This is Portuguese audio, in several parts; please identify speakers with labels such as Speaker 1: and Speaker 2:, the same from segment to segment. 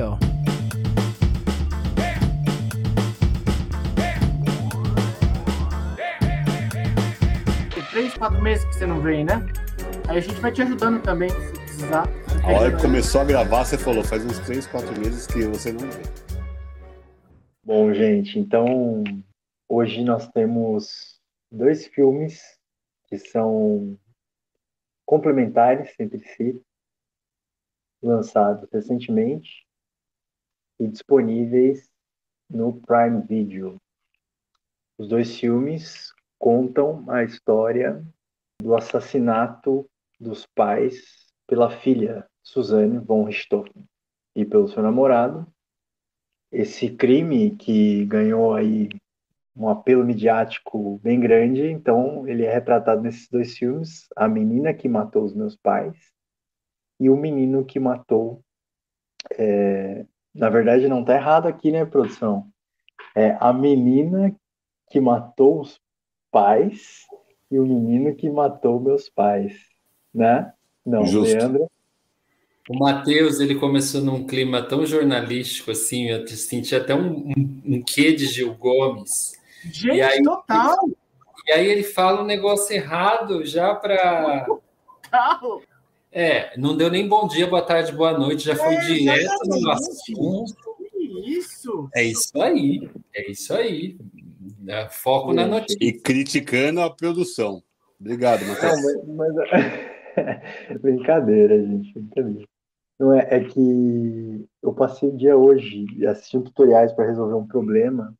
Speaker 1: go.
Speaker 2: Tem três, quatro meses que você não vem, né? Aí a gente vai te ajudando também, se precisar.
Speaker 3: A hora que começou a gravar, você falou, faz uns 3, 4 meses que você não vê.
Speaker 4: Bom, gente, então hoje nós temos dois filmes que são complementares entre si, lançados recentemente e disponíveis no Prime Video. Os dois filmes contam a história do assassinato dos pais pela filha Suzanne von Richthofen e pelo seu namorado. Esse crime que ganhou aí um apelo midiático bem grande, então ele é retratado nesses dois filmes, a menina que matou os meus pais e o menino que matou. É... Na verdade, não está errado aqui, né, produção? É a menina que matou os pais e o menino que matou meus pais, né? Não,
Speaker 3: Justo.
Speaker 4: Leandro.
Speaker 5: O Matheus, ele começou num clima tão jornalístico assim, eu senti até um, um, um quê de Gil Gomes.
Speaker 2: Gente,
Speaker 5: E aí-
Speaker 2: total!
Speaker 5: E aí ele fala um negócio errado já para.
Speaker 2: total.
Speaker 5: É, não deu nem bom dia, boa tarde, boa noite, já foi
Speaker 2: É,
Speaker 5: direto no assunto.
Speaker 2: Isso?
Speaker 5: É isso aí, é isso aí. É, Foco na
Speaker 4: Gente.
Speaker 5: notícia.
Speaker 3: E criticando a produção. Obrigado, Matheus.
Speaker 4: Não, mas, mas- brincadeira, gente, brincadeira. Não é, é que eu passei o dia hoje assistindo tutoriais para resolver um problema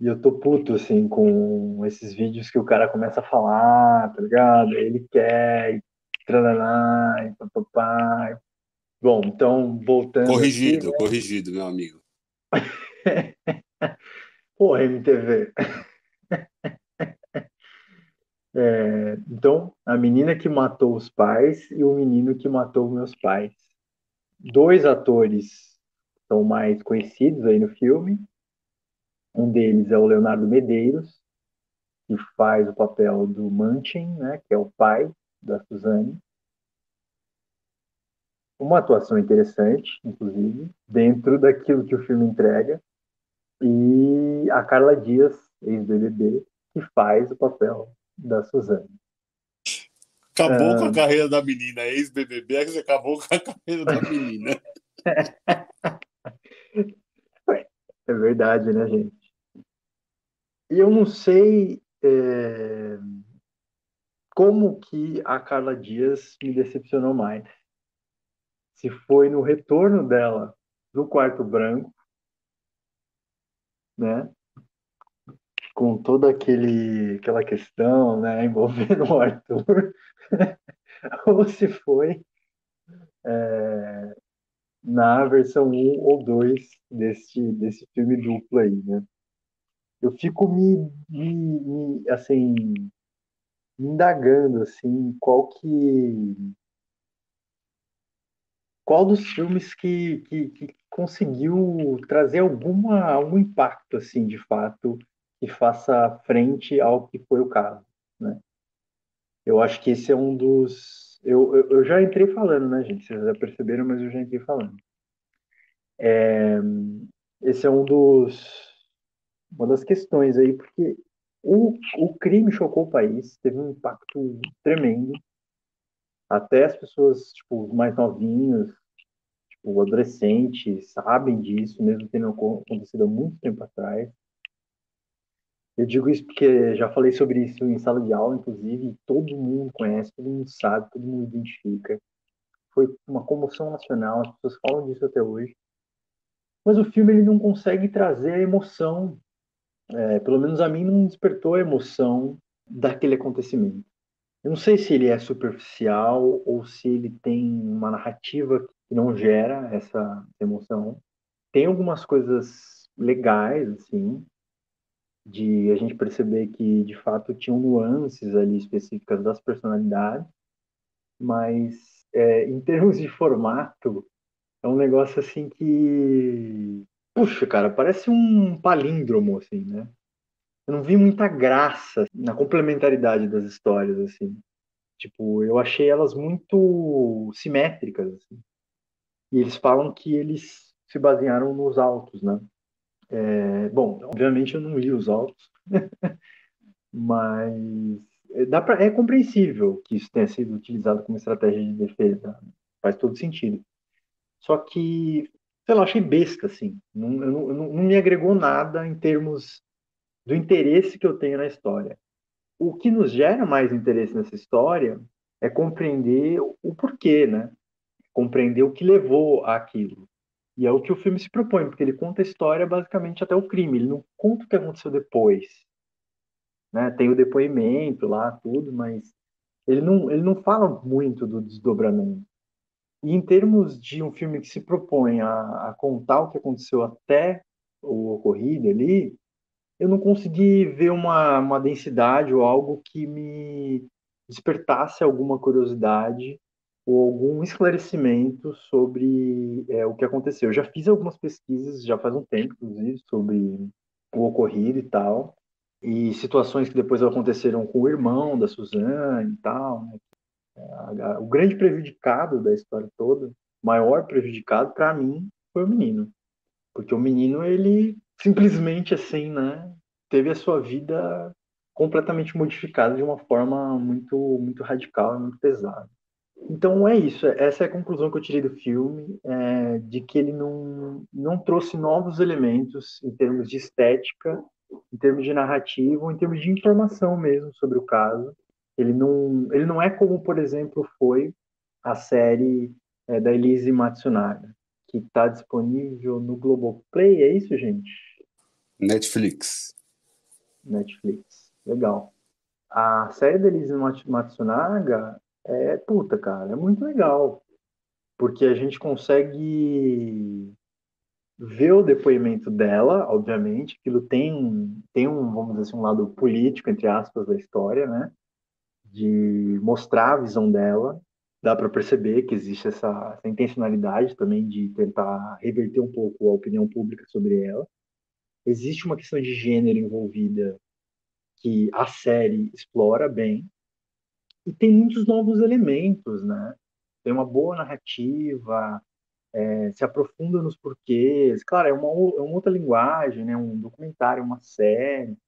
Speaker 4: e eu tô puto assim com esses vídeos que o cara começa a falar, tá ligado? Aí Ele quer, e tralaná, e papapá. Bom, então voltando
Speaker 3: Corrigido,
Speaker 4: aqui,
Speaker 3: corrigido, meu amigo.
Speaker 4: Porra, MTV. É, então, a menina que matou os pais e o menino que matou meus pais. Dois atores são mais conhecidos aí no filme. Um deles é o Leonardo Medeiros, que faz o papel do Manchin, né, que é o pai da Suzane. Uma atuação interessante, inclusive, dentro daquilo que o filme entrega e a Carla Dias, ex-BBB, que faz o papel da Suzane.
Speaker 3: Acabou
Speaker 4: Ah.
Speaker 3: com a carreira da menina, ex-BBB, que você acabou com a carreira da menina.
Speaker 4: É verdade, né, gente? E eu não sei é, como que a Carla Dias me decepcionou mais. Se foi no retorno dela do quarto branco, né? Com toda aquele, aquela questão, né, envolvendo o Arthur, ou se foi é, na versão 1 ou 2 desse, desse filme duplo aí, né? Eu fico me, me, me, assim, indagando, assim, qual que... Qual dos filmes que, que, que conseguiu trazer alguma, algum impacto, assim, de fato, que faça frente ao que foi o caso, né? Eu acho que esse é um dos... Eu, eu, eu já entrei falando, né, gente? Vocês já perceberam, mas eu já entrei falando. É, esse é um dos uma das questões aí, porque o, o crime chocou o país, teve um impacto tremendo. Até as pessoas, tipo, mais novinhos, tipo, adolescentes, sabem disso, mesmo tendo acon- acontecido há muito tempo atrás. Eu digo isso porque já falei sobre isso em sala de aula, inclusive, e todo mundo conhece, todo mundo sabe, todo mundo identifica. Foi uma comoção nacional, as pessoas falam disso até hoje. Mas o filme ele não consegue trazer a emoção é, pelo menos a mim não despertou a emoção daquele acontecimento. Eu não sei se ele é superficial ou se ele tem uma narrativa que não gera essa emoção. Tem algumas coisas legais, assim, de a gente perceber que de fato tinham nuances ali específicas das personalidades, mas é, em termos de formato, é um negócio assim que Puxa, cara, parece um palíndromo, assim, né? Eu não vi muita graça na complementaridade das histórias, assim. Tipo, eu achei elas muito simétricas, assim. E eles falam que eles se basearam nos autos, né? É, bom, obviamente eu não li os autos, mas dá pra, é compreensível que isso tenha sido utilizado como estratégia de defesa, faz todo sentido. Só que, sei lá, achei besta, assim, não, não, não me agregou nada em termos do interesse que eu tenho na história. O que nos gera mais interesse nessa história é compreender o porquê, né? Compreender o que levou àquilo. E é o que o filme se propõe, porque ele conta a história basicamente até o crime, ele não conta o que aconteceu depois. Né? Tem o depoimento lá, tudo, mas ele não, ele não fala muito do desdobramento. E em termos de um filme que se propõe a, a contar o que aconteceu até o ocorrido ali, eu não consegui ver uma, uma densidade ou algo que me despertasse alguma curiosidade ou algum esclarecimento sobre é, o que aconteceu. Eu já fiz algumas pesquisas, já faz um tempo, inclusive, sobre o ocorrido e tal, e situações que depois aconteceram com o irmão da Suzane e tal. Né? É, o grande prejudicado da história toda, maior prejudicado para mim, foi o menino. Porque o menino, ele simplesmente assim, né, teve a sua vida completamente modificada de uma forma muito muito radical e muito pesada. Então é isso, essa é a conclusão que eu tirei do filme, é, de que ele não, não trouxe novos elementos em termos de estética, em termos de narrativa, em termos de informação mesmo sobre o caso. Ele não, ele não é como, por exemplo, foi a série é, da Elise Matsunaga, que está disponível no Globoplay, é isso, gente?
Speaker 3: Netflix.
Speaker 4: Netflix, legal. A série da Elise Matsunaga é, puta, cara, é muito legal. Porque a gente consegue ver o depoimento dela, obviamente, aquilo tem, tem um, vamos dizer assim, um lado político, entre aspas, da história, né? De mostrar a visão dela. Dá para perceber que existe essa, essa intencionalidade também de tentar reverter um pouco a opinião pública sobre ela. Existe uma questão de gênero envolvida que a série explora bem, e tem muitos novos elementos, né? Tem uma boa narrativa, é, se aprofunda nos porquês. Claro, é uma, é uma outra linguagem, né? Um documentário, uma série,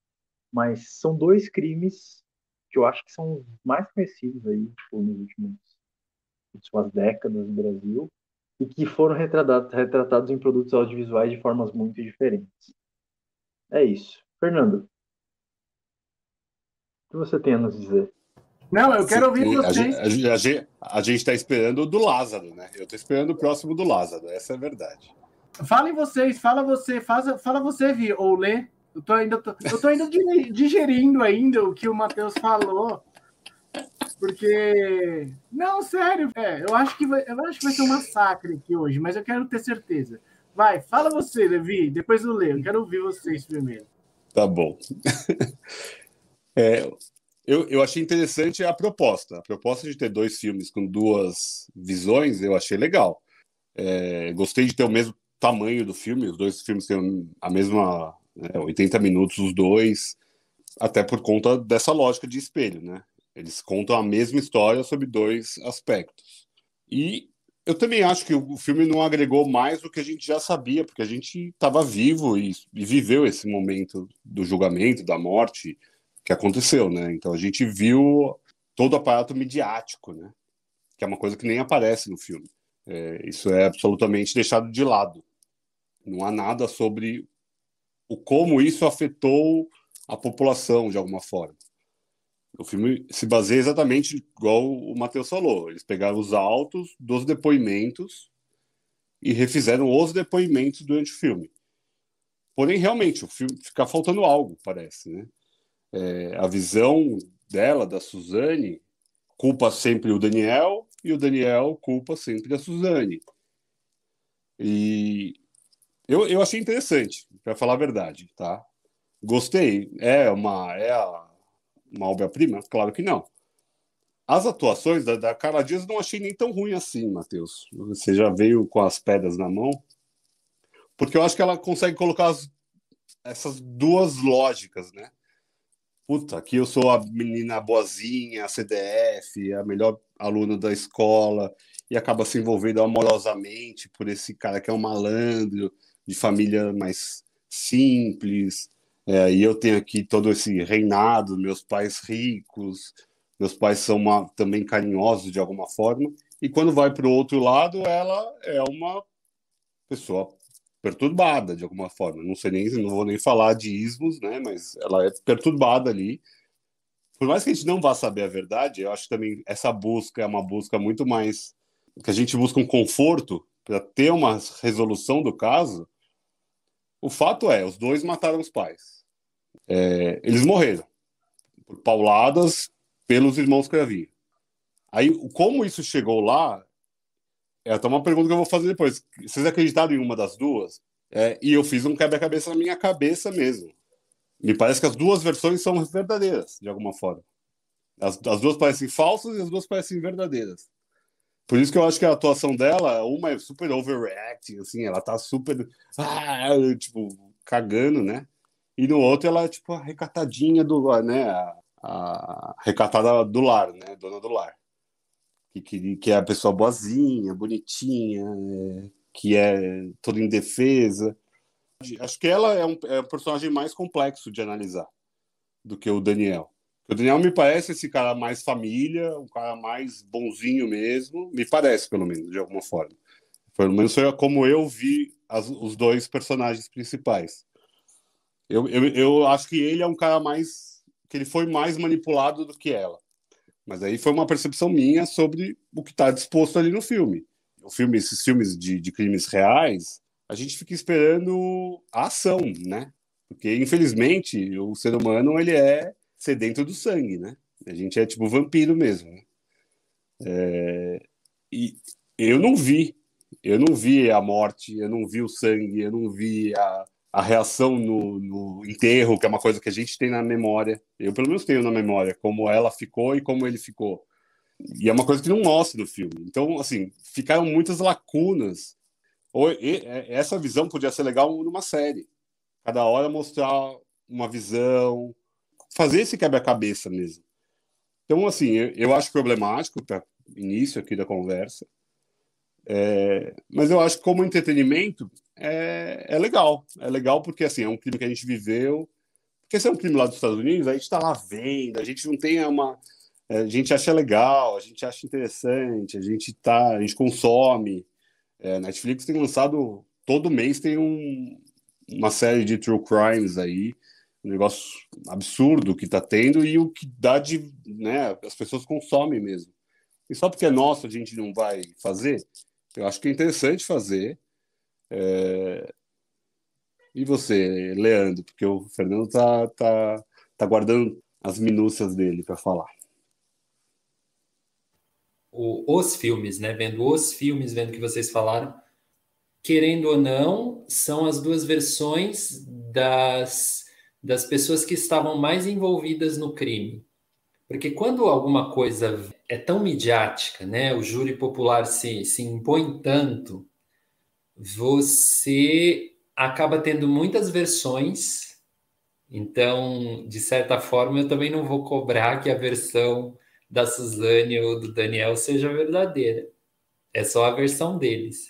Speaker 4: mas são dois crimes que eu acho que são os mais conhecidos aí tipo, nos últimos últimas décadas no Brasil e que foram retratados, retratados em produtos audiovisuais de formas muito diferentes. É isso. Fernando, o que você tem a nos dizer?
Speaker 2: Não, eu quero ouvir
Speaker 3: vocês. A gente, a gente está esperando o do Lázaro, né? Eu estou esperando o próximo do Lázaro, essa é a verdade.
Speaker 2: Falem vocês, fala você, faz, fala você, Vi, ou Lê. Eu tô ainda, tô, eu tô ainda digerindo ainda o que o Matheus falou. Porque. Não, sério, é, eu, acho que vai, eu acho que vai ser um massacre aqui hoje, mas eu quero ter certeza. Vai, fala você, Levi, depois eu leio. Eu quero ouvir vocês primeiro.
Speaker 3: Tá bom. é, eu, eu achei interessante a proposta. A proposta de ter dois filmes com duas visões, eu achei legal. É, gostei de ter o mesmo tamanho do filme, os dois filmes têm a mesma né, 80 minutos, os dois, até por conta dessa lógica de espelho, né? Eles contam a mesma história sob dois aspectos. E eu também acho que o filme não agregou mais do que a gente já sabia, porque a gente estava vivo e, e, viveu esse momento do julgamento, da morte, que aconteceu, né? Então a gente viu todo o aparato midiático, né? Que é uma coisa que nem aparece no filme. É, isso é absolutamente deixado de lado. Não há nada sobre o como isso afetou a população de alguma forma. O filme se baseia exatamente igual o Matheus falou. Eles pegaram os autos dos depoimentos e refizeram os depoimentos durante o filme. Porém, realmente, o filme fica faltando algo, parece, né? é, a visão dela, da Suzane, culpa sempre o Daniel e o Daniel culpa sempre a Suzane. E eu, eu achei interessante, para falar a verdade, tá? Gostei. É uma é uma obra-prima? Claro que não. As atuações da, da Carla Dias não achei nem tão ruim assim, Matheus. Você já veio com as pedras na mão? Porque eu acho que ela consegue colocar as, essas duas lógicas, né? puta, aqui eu sou a menina boazinha, a CDF, a melhor aluna da escola, e acaba se envolvendo amorosamente por esse cara que é um malandro, de família mais simples. É, e eu tenho aqui todo esse reinado, meus pais ricos, meus pais são uma, também carinhosos de alguma forma. E quando vai para o outro lado, ela é uma pessoa perturbada de alguma forma. Não sei nem, não vou nem falar de ismos, né? Mas ela é perturbada ali. Por mais que a gente não vá saber a verdade, eu acho que também essa busca é uma busca muito mais que a gente busca um conforto para ter uma resolução do caso. O fato é, os dois mataram os pais. É, eles morreram por pauladas pelos irmãos Cravinho. Aí, como isso chegou lá, é até uma pergunta que eu vou fazer depois. Vocês acreditaram em uma das duas? É, e eu fiz um quebra-cabeça na minha cabeça mesmo. Me parece que as duas versões são verdadeiras, de alguma forma. As, as duas parecem falsas e as duas parecem verdadeiras. Por isso que eu acho que a atuação dela, uma é super overreacting, assim, ela tá super, ah, tipo, cagando, né? E no outro ela é, tipo, a recatadinha do, né, a, a recatada do lar, né, dona do lar que, que, que é a pessoa boazinha, bonitinha, que é toda indefesa. Acho que ela é um, é um personagem mais complexo de analisar do que o Daniel. O Daniel me parece esse cara mais família, um cara mais bonzinho mesmo, me parece, pelo menos, de alguma forma. Pelo menos foi como eu vi as, os dois personagens principais. Eu, eu, eu acho que ele é um cara mais. que ele foi mais manipulado do que ela. Mas aí foi uma percepção minha sobre o que está disposto ali no filme. O filme, esses filmes de, de crimes reais, a gente fica esperando a ação, né? Porque infelizmente o ser humano ele é sedento do sangue, né? A gente é tipo vampiro mesmo. Né? É... E eu não vi, eu não vi a morte, eu não vi o sangue, eu não vi a, a reação no, no, enterro, que é uma coisa que a gente tem na memória. Eu, pelo menos, tenho na memória como ela ficou e como ele ficou. E é uma coisa que não mostra no filme. Então, assim, ficaram muitas lacunas. E, essa visão podia ser legal numa série. Cada hora mostrar uma visão, fazer esse quebra-cabeça mesmo. Então, assim, eu, acho problemático para início aqui da conversa. É, mas eu acho que como entretenimento é, é legal. É legal porque assim, é um crime que a gente viveu. Porque se é um crime lá dos Estados Unidos, a gente está lá vendo, a gente não tem uma. É, a gente acha legal, a gente acha interessante, a gente tá, a gente consome. É, Netflix tem lançado todo mês tem um, uma série de true crimes aí, um negócio absurdo que está tendo e o que dá de, né, as pessoas consomem mesmo. E só porque é nosso a gente não vai fazer, eu acho que é interessante fazer. É... E você, Leandro? Porque o Fernando tá, tá, tá guardando as minúcias dele para falar.
Speaker 5: O, os filmes, né? Vendo os filmes, vendo que vocês falaram, querendo ou não, são as duas versões das, das pessoas que estavam mais envolvidas no crime. Porque quando alguma coisa é tão midiática, né, o júri popular se, se impõe tanto, você acaba tendo muitas versões. Então, de certa forma, eu também não vou cobrar que a versão da Suzane ou do Daniel seja verdadeira. É só a versão deles.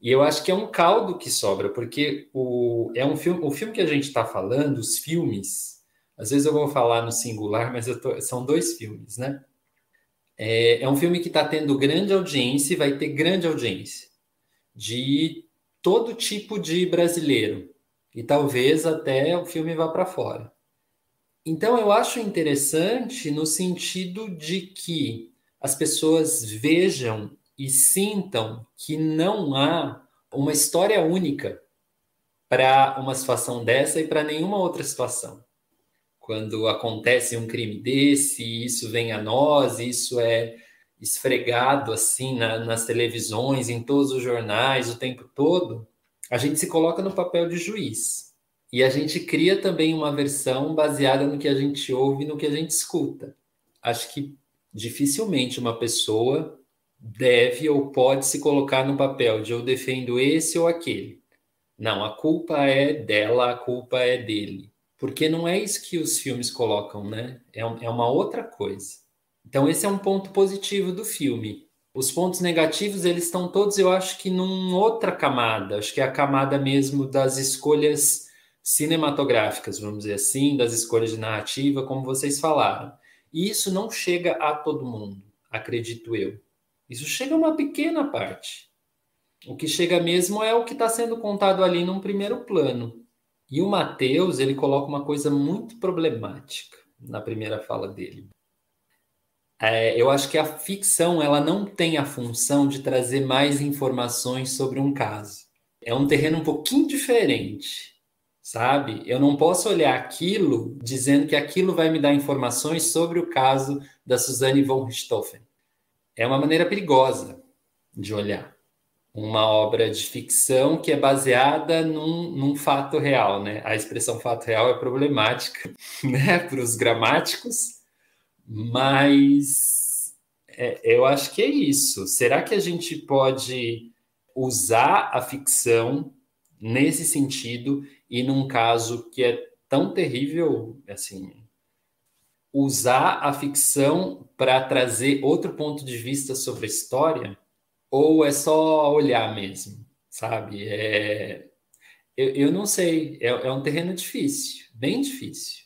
Speaker 5: E eu acho que é um caldo que sobra, porque o, é um filme, o filme que a gente está falando, os filmes, às vezes eu vou falar no singular, mas tô, são dois filmes, né? É, é um filme que está tendo grande audiência e vai ter grande audiência de todo tipo de brasileiro. E talvez até o filme vá para fora. Então eu acho interessante no sentido de que as pessoas vejam e sintam que não há uma história única para uma situação dessa e para nenhuma outra situação quando acontece um crime desse, isso vem a nós, isso é esfregado assim na, nas televisões, em todos os jornais, o tempo todo, a gente se coloca no papel de juiz. E a gente cria também uma versão baseada no que a gente ouve, no que a gente escuta. Acho que dificilmente uma pessoa deve ou pode se colocar no papel de eu defendo esse ou aquele. Não, a culpa é dela, a culpa é dele. Porque não é isso que os filmes colocam, né? É, é uma outra coisa. Então, esse é um ponto positivo do filme. Os pontos negativos, eles estão todos, eu acho que numa outra camada, acho que é a camada mesmo das escolhas cinematográficas, vamos dizer assim, das escolhas de narrativa, como vocês falaram. E isso não chega a todo mundo, acredito eu. Isso chega a uma pequena parte. O que chega mesmo é o que está sendo contado ali num primeiro plano. E o Mateus, ele coloca uma coisa muito problemática na primeira fala dele. É, eu acho que a ficção ela não tem a função de trazer mais informações sobre um caso. É um terreno um pouquinho diferente, sabe? Eu não posso olhar aquilo dizendo que aquilo vai me dar informações sobre o caso da Suzanne von Richthofen. É uma maneira perigosa de olhar uma obra de ficção que é baseada num, num fato real, né? A expressão fato real é problemática, né, para os gramáticos, mas é, eu acho que é isso. Será que a gente pode usar a ficção nesse sentido e num caso que é tão terrível, assim, usar a ficção para trazer outro ponto de vista sobre a história? Ou é só olhar mesmo, sabe? É, eu, eu não sei, é, é um terreno difícil, bem difícil.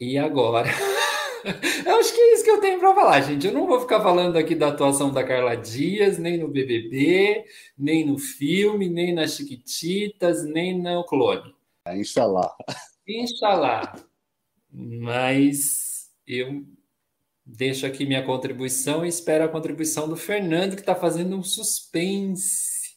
Speaker 5: E agora? eu acho que é isso que eu tenho para falar, gente. Eu não vou ficar falando aqui da atuação da Carla Dias, nem no BBB, nem no filme, nem nas Chiquititas, nem no Clone.
Speaker 3: Inshallah.
Speaker 5: Inshallah. Mas eu Deixo aqui minha contribuição e espero a contribuição do Fernando, que está fazendo um suspense.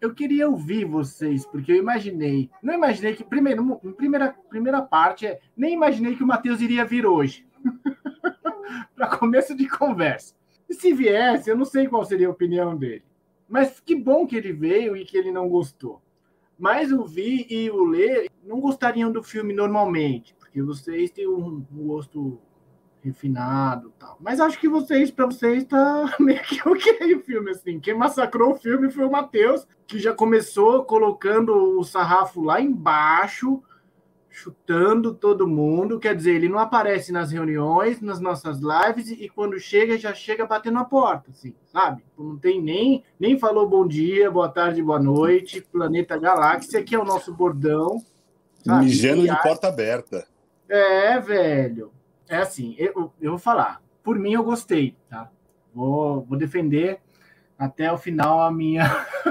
Speaker 2: Eu queria ouvir vocês, porque eu imaginei. Não imaginei que. Primeiro, primeira, primeira parte é. Nem imaginei que o Matheus iria vir hoje. Para começo de conversa. E se viesse, eu não sei qual seria a opinião dele. Mas que bom que ele veio e que ele não gostou. Mas o Vi e o Lê não gostariam do filme normalmente, porque vocês têm um gosto refinado tal. Mas acho que vocês, para vocês, tá meio que ok o filme, assim. Quem massacrou o filme foi o Matheus, que já começou colocando o sarrafo lá embaixo, chutando todo mundo. Quer dizer, ele não aparece nas reuniões, nas nossas lives, e quando chega, já chega batendo a porta, assim, sabe? Não tem nem, nem falou bom dia, boa tarde, boa noite, planeta galáxia, que é o nosso bordão.
Speaker 3: Sabe? Mijando de porta aberta.
Speaker 2: É, velho é assim, eu, eu vou falar. Por mim, eu gostei, tá? Vou, vou defender até o final a minha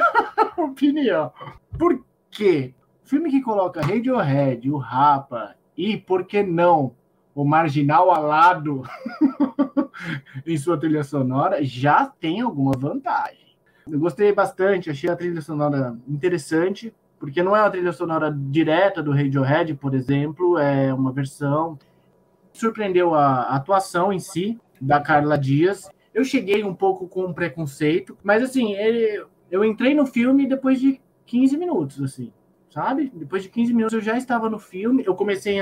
Speaker 2: opinião. Por quê? Filme que coloca Radiohead, o Rapa e, por que não, o Marginal Alado em sua trilha sonora, já tem alguma vantagem. Eu gostei bastante, achei a trilha sonora interessante, porque não é uma trilha sonora direta do Radiohead, por exemplo, é uma versão surpreendeu a atuação em si da Carla Dias. Eu cheguei um pouco com preconceito, mas assim, ele, eu entrei no filme depois de 15 minutos, assim, sabe? Depois de 15 minutos eu já estava no filme. Eu comecei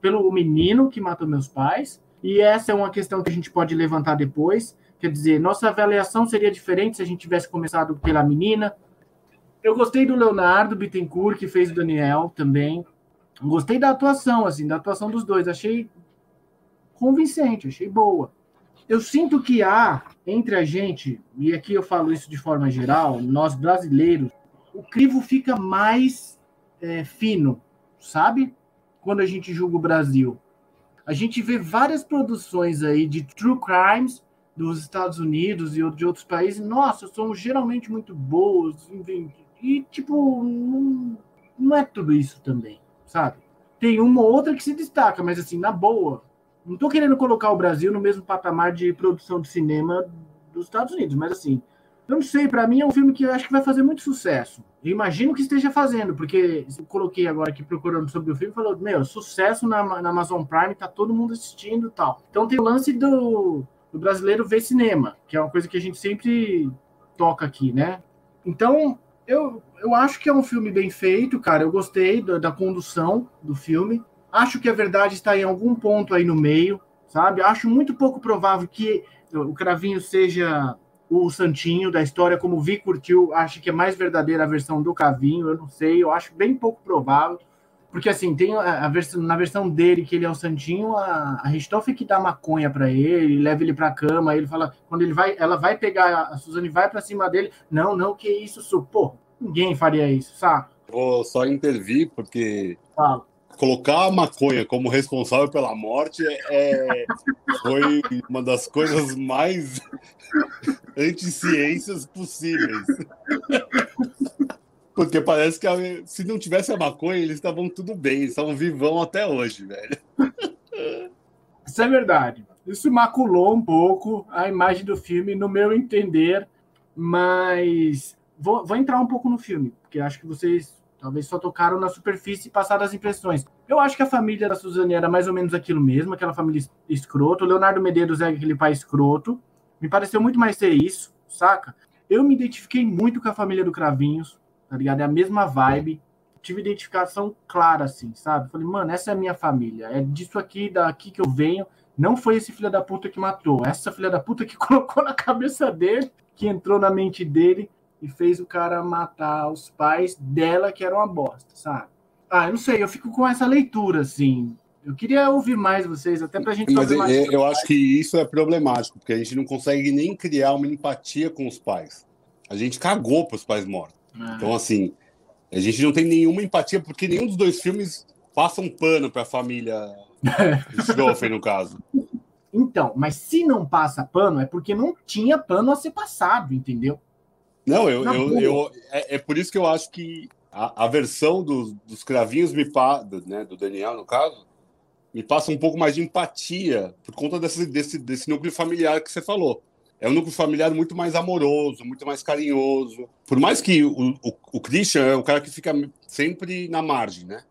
Speaker 2: pelo menino que matou meus pais, e essa é uma questão que a gente pode levantar depois. Quer dizer, nossa avaliação seria diferente se a gente tivesse começado pela menina. Eu gostei do Leonardo Bittencourt, que fez o Daniel também. Gostei da atuação, assim, da atuação dos dois. Achei convincente, achei boa. Eu sinto que há entre a gente, e aqui eu falo isso de forma geral, nós brasileiros, o crivo fica mais é, fino, sabe? Quando a gente julga o Brasil. A gente vê várias produções aí de true crimes dos Estados Unidos e de outros países. Nossa, são geralmente muito boas. E, tipo, não, não é tudo isso também, sabe? Tem uma ou outra que se destaca, mas assim, na boa, não estou querendo colocar o Brasil no mesmo patamar de produção de cinema dos Estados Unidos, mas assim, eu não sei, para mim é um filme que eu acho que vai fazer muito sucesso. Eu imagino que esteja fazendo, porque eu coloquei agora aqui procurando sobre o filme falou: Meu, sucesso na, na Amazon Prime, tá todo mundo assistindo e tal. Então tem o lance do, do brasileiro ver cinema, que é uma coisa que a gente sempre toca aqui, né? Então, eu, eu acho que é um filme bem feito, cara. Eu gostei da, da condução do filme. Acho que a verdade está em algum ponto aí no meio, sabe? Acho muito pouco provável que o Cravinho seja o santinho da história, como o Vi curtiu, acho que é mais verdadeira a versão do Cravinho, eu não sei, eu acho bem pouco provável. Porque assim, tem a, a versão, na versão dele, que ele é o Santinho, a, a Ristoff que dá maconha para ele, leva ele pra cama, ele fala, quando ele vai, ela vai pegar, a Suzane vai para cima dele, não, não, que isso, su pô, ninguém faria isso, sabe?
Speaker 3: Vou só intervir, porque
Speaker 2: Fala.
Speaker 3: Colocar a maconha como responsável pela morte é, foi uma das coisas mais anti-ciências possíveis. Porque parece que a- se não tivesse a maconha, eles estavam tudo bem, estavam vivão até hoje, velho.
Speaker 2: Isso é verdade. Isso maculou um pouco a imagem do filme, no meu entender, mas vou, vou entrar um pouco no filme, porque acho que vocês talvez só tocaram na superfície e passaram as impressões. Eu acho que a família da Suzane era mais ou menos aquilo mesmo, aquela família es- escroto. O Leonardo Medeiros é aquele pai escroto. Me pareceu muito mais ser isso, saca? Eu me identifiquei muito com a família do Cravinhos, tá ligado? É a mesma vibe. Tive identificação clara, assim, sabe? Falei, mano, essa é a minha família. É disso aqui, daqui que eu venho. Não foi esse filho da puta que matou. Essa filha da puta que colocou na cabeça dele, que entrou na mente dele e fez o cara matar os pais dela, que era uma bosta, sabe? Ah, eu não sei, eu fico com essa leitura, assim. Eu queria ouvir mais vocês, até pra gente
Speaker 3: Mas
Speaker 2: saber
Speaker 3: eu,
Speaker 2: mais.
Speaker 3: eu acho que isso é problemático, porque a gente não consegue nem criar uma empatia com os pais. A gente cagou para os pais mortos.
Speaker 2: Ah,
Speaker 3: Então, assim, a gente não tem nenhuma empatia, porque nenhum dos dois filmes passa um pano para a família Stoffen, no caso.
Speaker 2: Então, mas se não passa pano, é porque não tinha pano a ser passado, entendeu?
Speaker 3: Não, eu, eu, eu- é, é por isso que eu acho que a, a versão dos, dos cravinhos me pa, do, né, do Daniel, no caso, me passa um pouco mais de empatia por conta desse, desse, desse núcleo familiar que você falou. É um núcleo familiar muito mais amoroso, muito mais carinhoso. Por mais que o, o, o Christian é o cara que fica sempre na margem, né?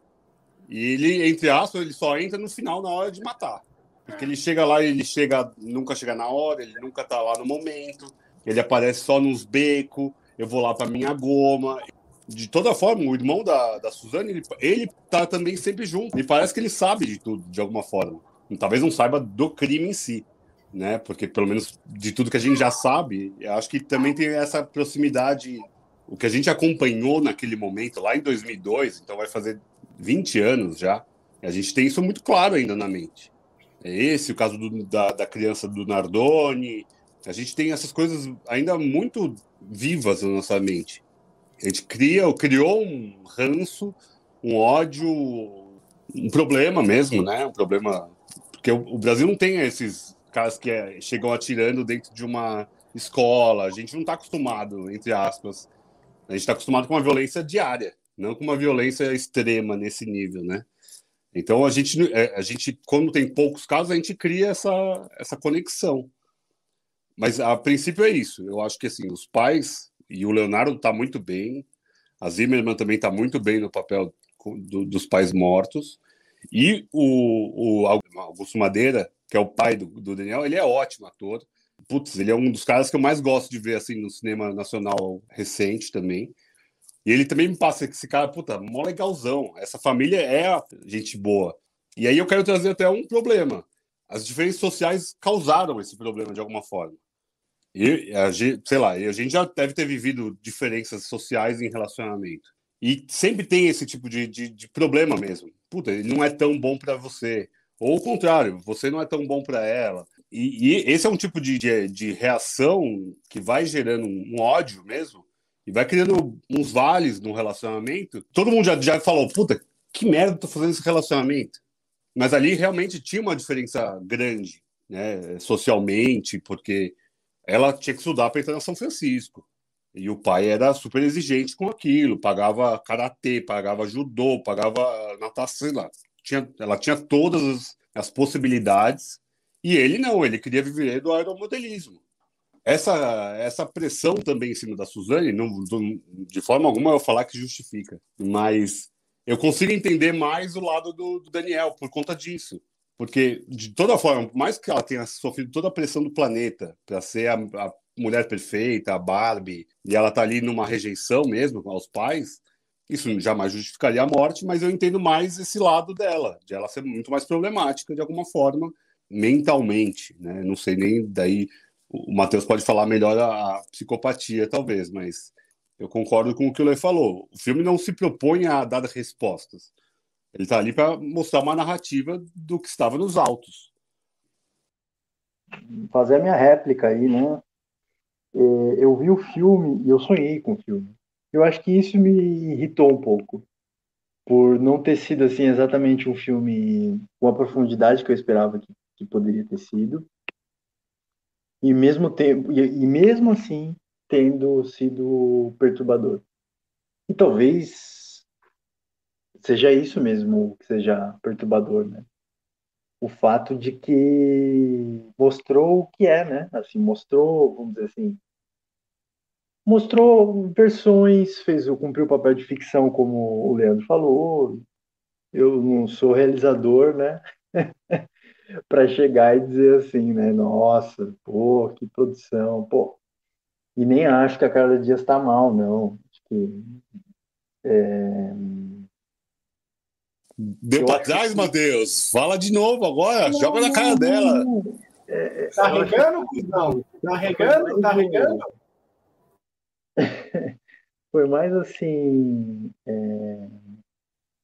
Speaker 3: E ele, entre aspas, ele só entra no final na hora de matar. Porque ele chega lá, ele chega, nunca chega na hora, ele nunca tá lá no momento. Ele aparece só nos becos, eu vou lá para minha goma. De toda forma, o irmão da, da Suzane, ele, ele tá também sempre junto. E parece que ele sabe de tudo, de alguma forma. Talvez não saiba do crime em si, né? Porque pelo menos de tudo que a gente já sabe, eu acho que também tem essa proximidade. O que a gente acompanhou naquele momento, lá em 2002, então vai fazer 20 anos já, a gente tem isso muito claro ainda na mente. É esse o caso do- da, da criança do Nardoni, a gente tem essas coisas ainda muito vivas na nossa mente. A gente cria, criou um ranço, um ódio, um problema mesmo, né? Um problema. Porque o, Brasil não tem esses caras que é, chegam atirando dentro de uma escola. A gente não está acostumado, entre aspas. A gente está acostumado com uma violência diária, não com uma violência extrema nesse nível, né? Então a gente, é, a gente, quando tem poucos casos, a gente cria essa, essa conexão. Mas a princípio é isso. Eu acho que assim, os pais e o Leonardo está muito bem, a Zimmerman também está muito bem no papel do- dos pais mortos. E o, o Augusto Madeira, que é o pai do, do Daniel, ele é ótimo ator. Putz, ele é um dos caras que eu mais gosto de ver assim no cinema nacional recente também. E ele também me passa que esse cara, puta, mó legalzão. Essa família é gente boa. E aí eu quero trazer até um problema. As diferenças sociais causaram esse problema de alguma forma. E, a gente, sei lá, a gente já deve ter vivido diferenças sociais em relacionamento. E sempre tem esse tipo de, de, de problema mesmo. Puta, ele não é tão bom para você. Ou o contrário, você não é tão bom para ela. E, e esse é um tipo de, de, de reação que vai gerando um, um ódio mesmo e vai criando uns vales no relacionamento. Todo mundo já, já falou, puta, que merda tô fazendo esse relacionamento. Mas ali realmente tinha uma diferença grande, né, socialmente, porque ela tinha que estudar para entrar na São Francisco. E o pai era super exigente com aquilo, pagava karatê, pagava judô, pagava natação, sei lá. Tinha, ela tinha todas as, as possibilidades. E ele não, ele queria viver do aeromodelismo. Essa, essa pressão também em cima da Suzane, não, de forma alguma eu falar que justifica, mas eu consigo entender mais o lado do, do Daniel por conta disso. Porque, de toda forma, por mais que ela tenha sofrido toda a pressão do planeta para ser a, a mulher perfeita, a Barbie, e ela tá ali numa rejeição mesmo aos pais, isso jamais justificaria a morte, mas eu entendo mais esse lado dela, de ela ser muito mais problemática de alguma forma, mentalmente, né? Não sei nem daí o Matheus pode falar melhor a, a psicopatia, talvez, mas eu concordo com o que o Lê falou. O filme não se propõe a dar respostas. Ele está ali para mostrar uma narrativa do que estava nos autos.
Speaker 4: Fazer a minha réplica aí, né? É, eu vi o filme e eu sonhei com o filme. Eu acho que isso me irritou um pouco, por não ter sido assim exatamente um filme com a profundidade que eu esperava que, que poderia ter sido. E mesmo tempo e, e mesmo assim tendo sido perturbador. E talvez seja isso mesmo que seja perturbador, né? O fato de que mostrou o que é, né? Assim, mostrou, vamos dizer assim, mostrou versões, fez o cumpriu o papel de ficção, como o Leandro falou. Eu não sou realizador, né? para chegar e dizer assim, né? Nossa, pô, que produção, pô. E nem acho que a Carla Dias está mal, não. Acho que é...
Speaker 3: Deu para trás, que... Matheus. Fala de novo agora. Não, Joga na cara dela.
Speaker 2: É, tá regando, cuzão? Tá regando? Tá regando?
Speaker 4: Foi mais assim. É...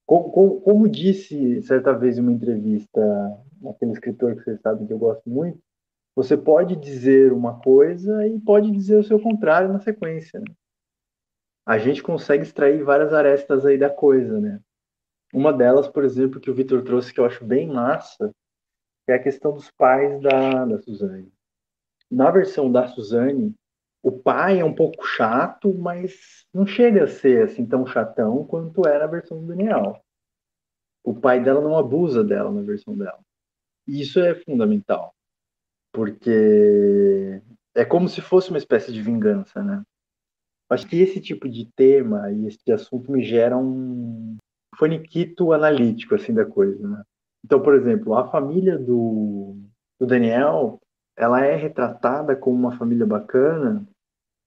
Speaker 4: Como, como, como, disse certa vez em uma entrevista aquele escritor que vocês sabem que eu gosto muito, você pode dizer uma coisa e pode dizer o seu contrário na sequência. Né? A gente consegue extrair várias arestas aí da coisa, né? Uma delas, por exemplo, que o Vitor trouxe, que eu acho bem massa, é a questão dos pais da, da Suzane. Na versão da Suzane, o pai é um pouco chato, mas não chega a ser assim tão chatão quanto era a versão do Daniel. O pai dela não abusa dela na versão dela. E isso é fundamental, porque é como se fosse uma espécie de vingança, né? Acho que esse tipo de tema e esse assunto me gera um faniquito analítico assim da coisa, né? Então, por exemplo, a família do, do Daniel, ela é retratada como uma família bacana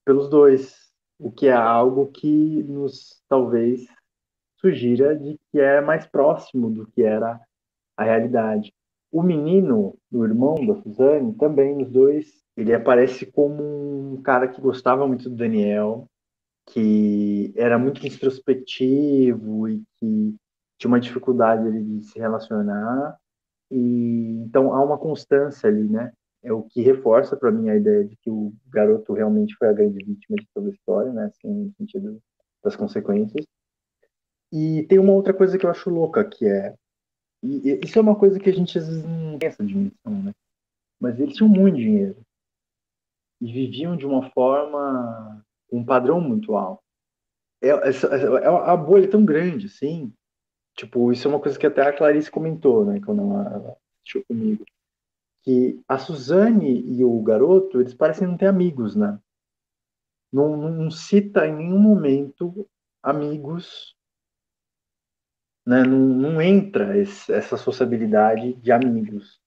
Speaker 4: pelos dois, o que é algo que nos talvez sugira de que é mais próximo do que era a realidade. O menino, o irmão da Suzane, também nos dois, ele aparece como um cara que gostava muito do Daniel, que era muito introspectivo e que tinha uma dificuldade de se relacionar. E então há uma constância ali, né? É o que reforça para mim a ideia de que o garoto realmente foi a grande vítima de toda a história, né? Assim, no sentido das consequências. E tem uma outra coisa que eu acho louca, que é e, isso é uma coisa que a gente às vezes não tem essa dimensão, né? Mas eles tinham muito dinheiro. E viviam de uma forma, um padrão muito alto. É, essa, é, a bolha é tão grande, assim. Tipo, isso é uma coisa que até a Clarice comentou, né? Quando ela, ela assistiu comigo. Que a Suzane e o garoto, eles parecem não ter amigos, né? Não, não cita em nenhum momento amigos né, não, não entra esse, essa sociabilidade de amigos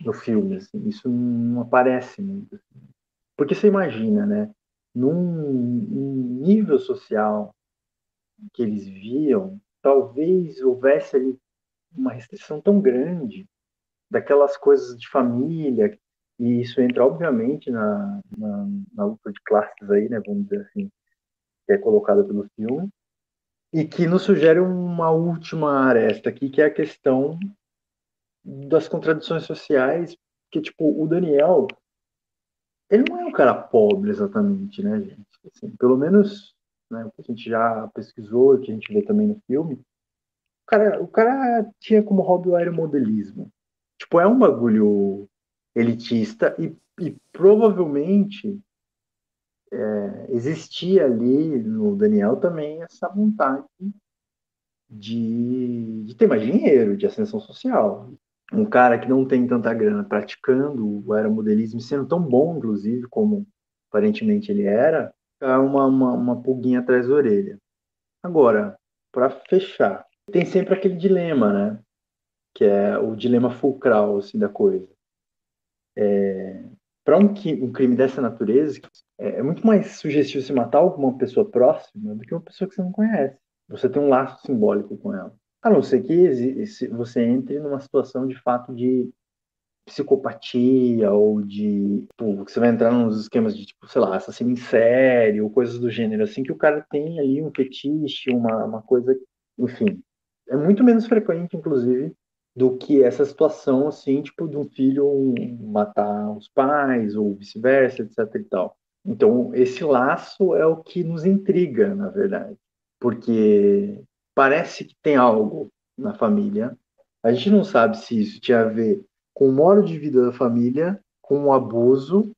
Speaker 4: no filme, assim, isso não aparece muito. Assim. Porque você imagina, né, num, num nível social que eles viam, talvez houvesse ali uma restrição tão grande daquelas coisas de família, e isso entra obviamente na, na, na luta de classes aí, né, vamos dizer assim, que é colocada pelo filme, e que nos sugere uma última aresta aqui, que é a questão das contradições sociais, que, tipo, o Daniel, ele não é cara pobre exatamente, né, gente? Assim, pelo menos, né, o que a gente já pesquisou, o que a gente vê também no filme, o cara, o cara tinha como hobby o aeromodelismo. Tipo, é um bagulho elitista e, e provavelmente é, existia ali no Daniel também essa vontade de, de ter mais dinheiro, de ascensão social. Um cara que não tem tanta grana praticando o aeromodelismo, sendo tão bom, inclusive, como aparentemente ele era, é uma, uma, uma pulguinha atrás da orelha. Agora, para fechar, tem sempre aquele dilema, né? Que é o dilema fulcral assim, da coisa. É, para um, um, crime dessa natureza, é, é, muito mais sugestivo se matar uma pessoa próxima do que uma pessoa que você não conhece. Você tem um laço simbólico com ela. A não ser que você entre numa situação de fato de psicopatia ou de. Tipo, você vai entrar nos esquemas de, tipo, sei lá, assassino em série ou coisas do gênero, assim, que o cara tem ali um fetiche, uma, uma coisa. Enfim. é muito menos frequente, inclusive, do que essa situação, assim, tipo, de um filho matar os pais, ou vice-versa, etc e tal. Então, esse laço é o que nos intriga, na verdade, porque parece que tem algo na família. A gente não sabe se isso tinha a ver com o modo de vida da família, com o abuso,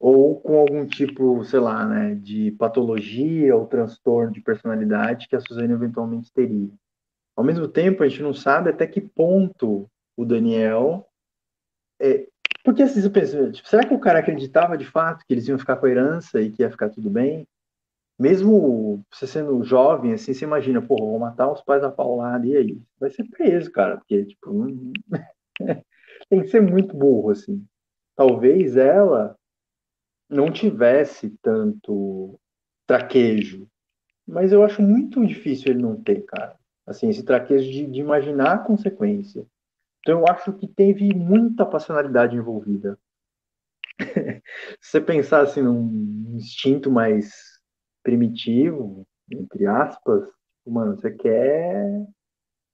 Speaker 4: ou com algum tipo, sei lá, né, de patologia ou transtorno de personalidade que a Suzane eventualmente teria. Ao mesmo tempo, a gente não sabe até que ponto o Daniel é, porque assim, pensa, tipo, será que o cara acreditava de fato que eles iam ficar com a herança e que ia ficar tudo bem? Mesmo você sendo jovem, assim, você imagina, pô, vou matar os pais da paulada, e aí? Vai ser preso, cara, porque, tipo, não... tem que ser muito burro, assim. Talvez ela não tivesse tanto traquejo, mas eu acho muito difícil ele não ter, cara. Assim, esse traquejo de, de imaginar a consequência. Então eu acho que teve muita passionalidade envolvida. Se você pensar assim num instinto mais primitivo, entre aspas, mano, você quer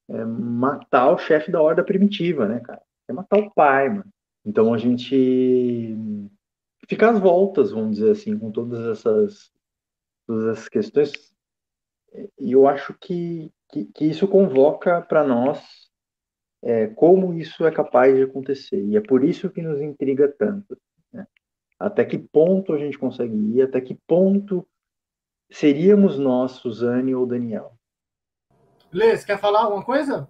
Speaker 4: é, matar o chefe da horda primitiva, né, cara? Quer matar o pai, mano. Então a gente fica às voltas, vamos dizer assim, com todas essas, todas essas questões. E eu acho que, que, que isso convoca para nós é, como isso é capaz de acontecer. E é por isso que nos intriga tanto. Né? Até que ponto a gente consegue ir, até que ponto seríamos nós, Suzane ou Daniel.
Speaker 2: Lê, você quer falar alguma coisa?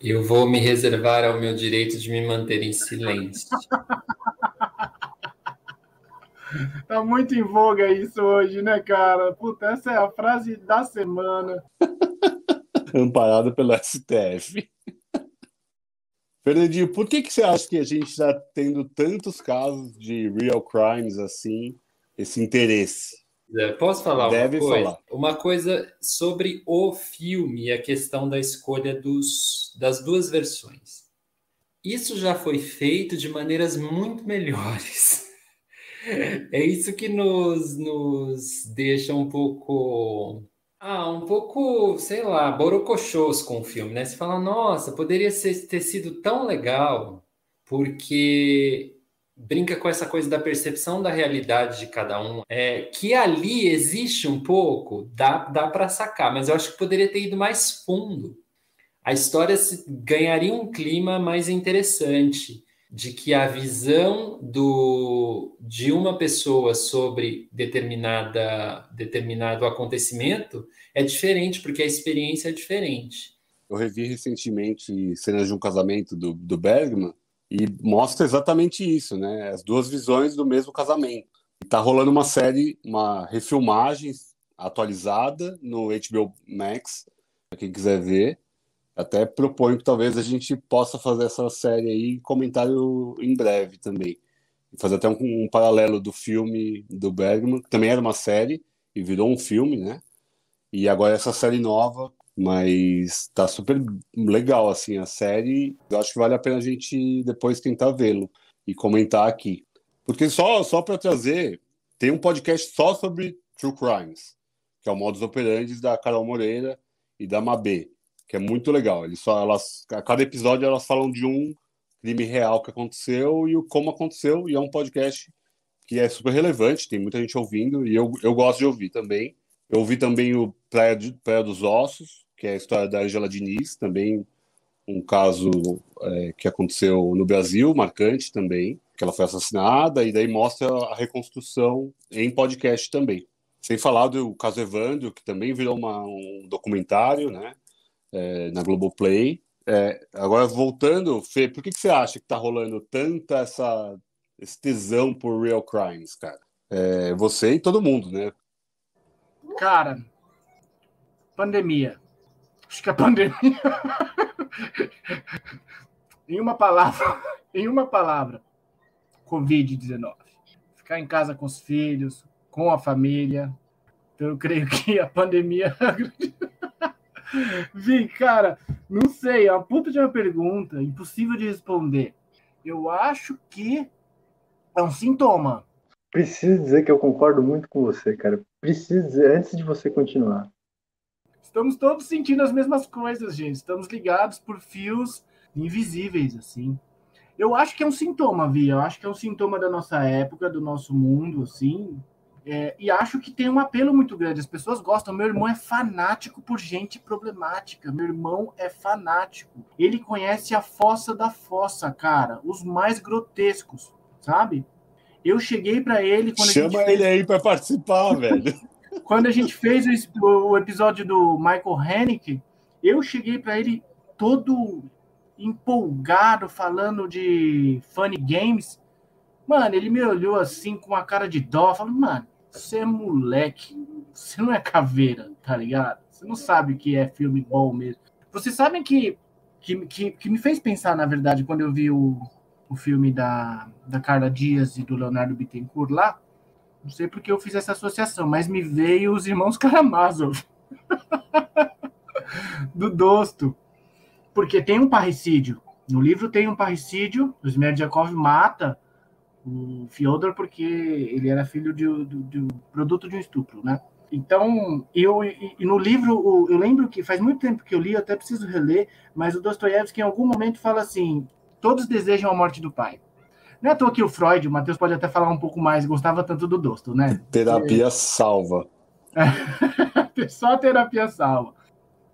Speaker 5: Eu vou me reservar ao meu direito de me manter em silêncio.
Speaker 2: tá muito em voga isso hoje, né, cara? Puta, essa é a frase da semana.
Speaker 3: amparado pelo STF. Fernandinho, por que, que você acha que a gente está tendo tantos casos de real crimes assim, esse interesse?
Speaker 5: É, posso falar
Speaker 3: Deve
Speaker 5: uma coisa?
Speaker 3: falar.
Speaker 5: Uma coisa sobre o filme e a questão da escolha dos, das duas versões. Isso já foi feito de maneiras muito melhores. É isso que nos, nos deixa um pouco ah, um pouco, sei lá, borocochôs com o filme, né? Você fala, nossa, poderia ser, ter sido tão legal, porque brinca com essa coisa da percepção da realidade de cada um, é, que ali existe um pouco, dá, dá para sacar, mas eu acho que poderia ter ido mais fundo. A história se, ganharia um clima mais interessante de que a visão do, de uma pessoa sobre determinada, determinado acontecimento é diferente, porque a experiência é diferente.
Speaker 3: Eu revi recentemente cenas de um casamento do, do Bergman e mostra exatamente isso, né? As duas visões do mesmo casamento. E tá rolando uma série, uma refilmagem atualizada no HBO Max, para quem quiser ver até proponho que talvez a gente possa fazer essa série aí, comentário em breve também. Fazer até um, um, paralelo do filme do Bergman, que também era uma série e virou um filme, né? E agora essa série nova, mas tá super legal assim a série. Eu acho que vale a pena a gente depois tentar vê-lo e comentar aqui. Porque só só para trazer, tem um podcast só sobre true crimes, que é o Modus Operandi da Carol Moreira e da Mabê que é muito legal. Eles só, elas, a cada episódio elas falam de um crime real que aconteceu e o como aconteceu, e é um podcast que é super relevante, tem muita gente ouvindo, e eu, eu gosto de ouvir também. Eu ouvi também o Praia, de, Praia dos Ossos, que é a história da Angela Diniz, também um caso é, que aconteceu no Brasil, marcante também, que ela foi assassinada, e daí mostra a reconstrução em podcast também. Sem falar do caso Evandro, que também virou uma, um documentário, né? é, na Globoplay. É, agora, voltando, Fê, por que, que você acha que está rolando tanta essa, tesão por real crimes, cara? É, você e todo mundo, né?
Speaker 2: Cara, pandemia. Acho que a pandemia. em uma palavra, em uma palavra, Covid-19. Ficar em casa com os filhos, com a família. Então, eu creio que a pandemia Vim, cara, não sei, é uma puta de uma pergunta, impossível de responder. Eu acho que é um sintoma.
Speaker 4: Preciso dizer que eu concordo muito com você, cara. Preciso dizer, antes de você continuar.
Speaker 2: Estamos todos sentindo as mesmas coisas, gente. Estamos ligados por fios invisíveis, assim. Eu acho que é um sintoma, Via. Eu acho que é um sintoma da nossa época, do nosso mundo, assim. É, e acho que tem um apelo muito grande. As pessoas gostam. Meu irmão é fanático por gente problemática. Meu irmão é fanático. Ele conhece a fossa da fossa, cara. Os mais grotescos, sabe? Eu cheguei para ele
Speaker 3: quando Chama ele fez... aí para participar, velho.
Speaker 2: Quando a gente fez o, o episódio do Michael Haneke, eu cheguei para ele todo empolgado falando de funny games. Mano, ele me olhou assim com uma cara de dó, falou: "Mano, você é moleque, você não é caveira, tá ligado? Você não sabe o que é filme bom mesmo". Vocês sabem que que, que, que me fez pensar, na verdade, quando eu vi o, o filme da, da Carla Dias e do Leonardo Bittencourt lá, não sei porque eu fiz essa associação, mas me veio os irmãos Karamazov. do Dosto. Porque tem um parricídio. No livro tem um parricídio. O Smerdjakov mata o Fyodor porque ele era filho de, de, de um produto de um estupro, né? Então, eu e no livro, eu lembro que faz muito tempo que eu li, eu até preciso reler, mas o Dostoiévski em algum momento fala assim: todos desejam a morte do pai. Não é à toa que o Freud, o Matheus pode até falar um pouco mais, gostava tanto do Dosto, né?
Speaker 3: Terapia é... salva.
Speaker 2: Só terapia salva.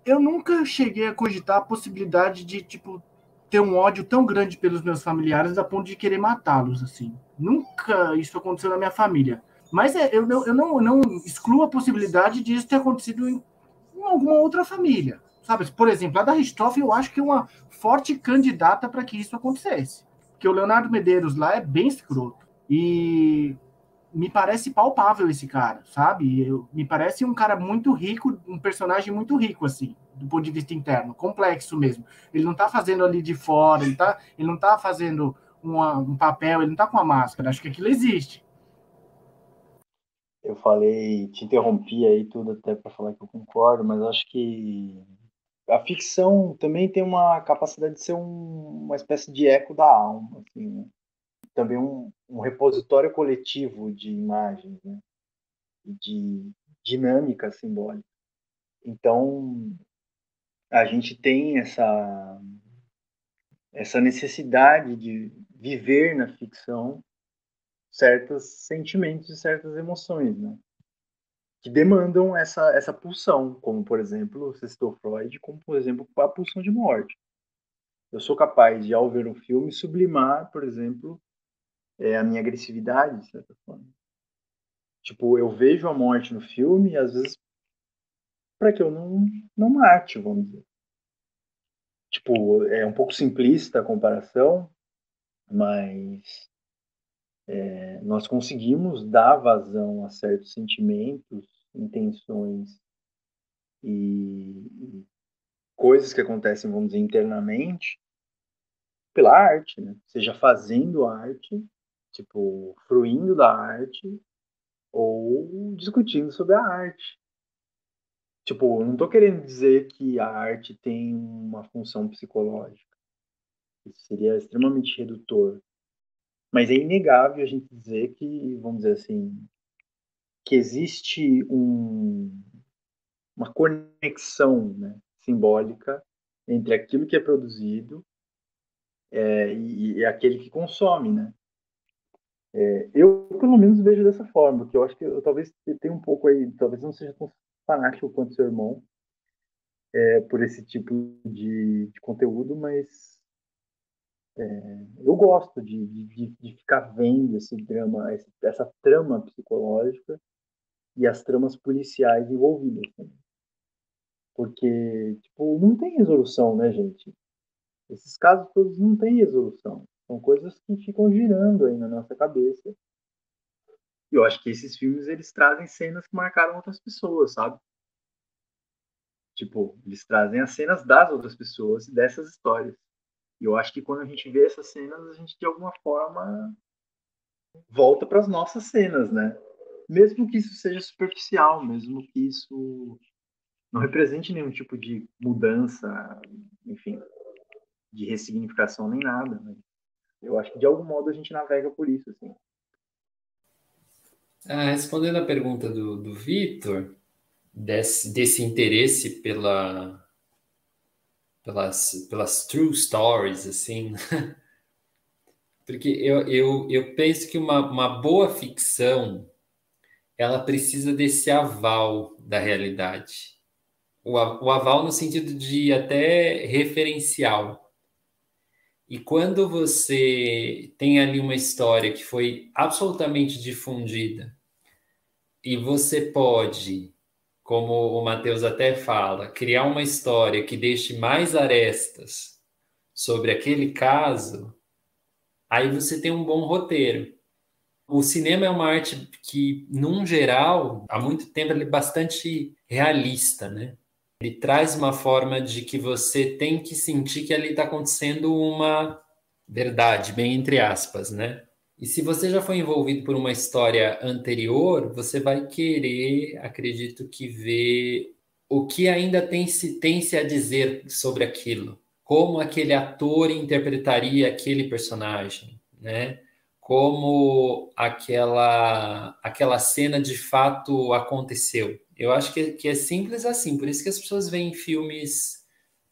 Speaker 2: Eu nunca cheguei a cogitar a possibilidade de, tipo, ter um ódio tão grande pelos meus familiares a ponto de querer matá-los, assim. Nunca isso aconteceu na minha família. Mas é, eu, não, eu não excluo a possibilidade de isso ter acontecido em, em alguma outra família. Sabe? Por exemplo, a da Richthofen eu acho que é uma forte candidata para que isso acontecesse. Porque o Leonardo Medeiros lá é bem escroto. E me parece palpável esse cara, sabe? Eu, me parece um cara muito rico, um personagem muito rico, assim, do ponto de vista interno, complexo mesmo. Ele não tá fazendo ali de fora, ele, tá, ele não tá fazendo uma, um papel, ele não tá com a máscara. Acho que aquilo existe.
Speaker 4: Eu falei, te interrompi aí tudo até para falar que eu concordo, mas acho que a ficção também tem uma capacidade de ser um, uma espécie de eco da alma, assim, né? também um, um, repositório coletivo de imagens, né? de dinâmica simbólica. Então, a gente tem essa essa necessidade de viver na ficção certos sentimentos e certas emoções, né? Que demandam essa, essa pulsão, como, por exemplo, você Freud, como, por exemplo, a pulsão de morte. Eu sou capaz de, ao ver um filme, sublimar, por exemplo, é, a minha agressividade, de certa forma. Tipo, eu vejo a morte no filme, e às vezes, para que eu não, não mate, vamos dizer. Tipo, é um pouco simplista a comparação, mas é, nós conseguimos dar vazão a certos sentimentos, intenções e, coisas que acontecem, vamos dizer, internamente pela arte, né? Seja fazendo arte, tipo, fruindo da arte ou discutindo sobre a arte. Tipo, não estou querendo dizer que a arte tem uma função psicológica. Isso seria extremamente redutor. Mas é inegável a gente dizer que, vamos dizer assim, que existe um, uma conexão né, simbólica entre aquilo que é produzido é, e, e, aquele que consome, né? É, eu, pelo menos, vejo dessa forma, porque eu acho que eu talvez tenha um pouco aí, talvez não seja tão fanático quanto seu irmão é, por esse tipo de, de conteúdo, mas é, eu gosto de, de, de, ficar vendo esse drama, essa trama psicológica e as tramas policiais envolvidas. Né? Porque, tipo, não tem resolução, né, gente? Esses casos todos não têm resolução. São coisas que ficam girando aí na nossa cabeça. E eu acho que esses filmes, eles trazem cenas que marcaram outras pessoas, sabe? Tipo, eles trazem as cenas das outras pessoas e dessas histórias. E eu acho que quando a gente vê essas cenas, a gente de alguma forma volta para as nossas cenas, né? Mesmo que isso seja superficial, mesmo que isso não represente nenhum tipo de mudança, enfim, de ressignificação nem nada. Né? Eu acho que de algum modo a gente navega por isso, assim.
Speaker 5: Ah, respondendo a pergunta do, do Vitor, desse, desse interesse pela, pelas, pelas true stories, assim. Porque eu, eu, eu penso que uma, uma boa ficção ela precisa desse aval da realidade. O, aval no sentido de até referencial. E quando você tem ali uma história que foi absolutamente difundida, e você pode, como o Mateus até fala, criar uma história que deixe mais arestas sobre aquele caso, aí você tem um bom roteiro. O cinema é uma arte que, num geral, há muito tempo ele é bastante realista, né? Ele traz uma forma de que você tem que sentir que ali está acontecendo uma verdade, bem entre aspas, né? E se você já foi envolvido por uma história anterior, você vai querer, acredito que, ver o que ainda tem se, tem -se a dizer sobre aquilo. Como aquele ator interpretaria aquele personagem, né? Como aquela, aquela cena de fato aconteceu. Eu acho que, que é simples assim, por isso que as pessoas veem filmes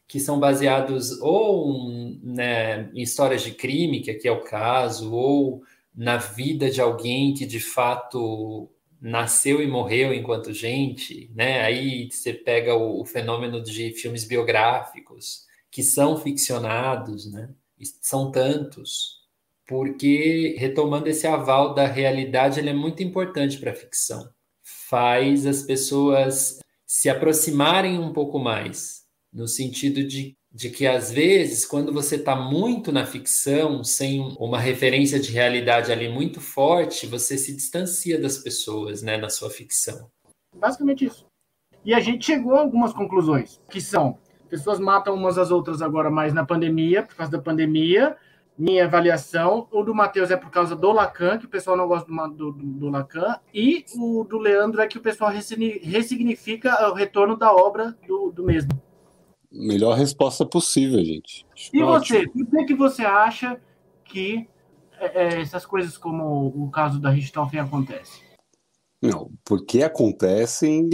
Speaker 5: que são baseados ou né, em histórias de crime, que aqui é o caso, ou na vida de alguém que de fato nasceu e morreu enquanto gente, né? Aí você pega o, o fenômeno de filmes biográficos que são ficcionados, né? E são tantos, porque retomando esse aval da realidade, ele é muito importante para a ficção faz as pessoas se aproximarem um pouco mais, no sentido de, de que, às vezes, quando você está muito na ficção, sem uma referência de realidade ali muito forte, você se distancia das pessoas né, na sua ficção.
Speaker 2: Basicamente isso. E a gente chegou a algumas conclusões, que são: pessoas matam umas às outras agora mais na pandemia, por causa da pandemia, minha avaliação. O do Matheus é por causa do Lacan, que o pessoal não gosta do, do, do Lacan, e o do Leandro é que o pessoal ressignifica o retorno da obra do, do mesmo.
Speaker 3: Melhor resposta possível, gente.
Speaker 2: E você? Por que, que você acha que é, é, essas coisas como o caso da Richthofen acontecem?
Speaker 3: Não, porque acontecem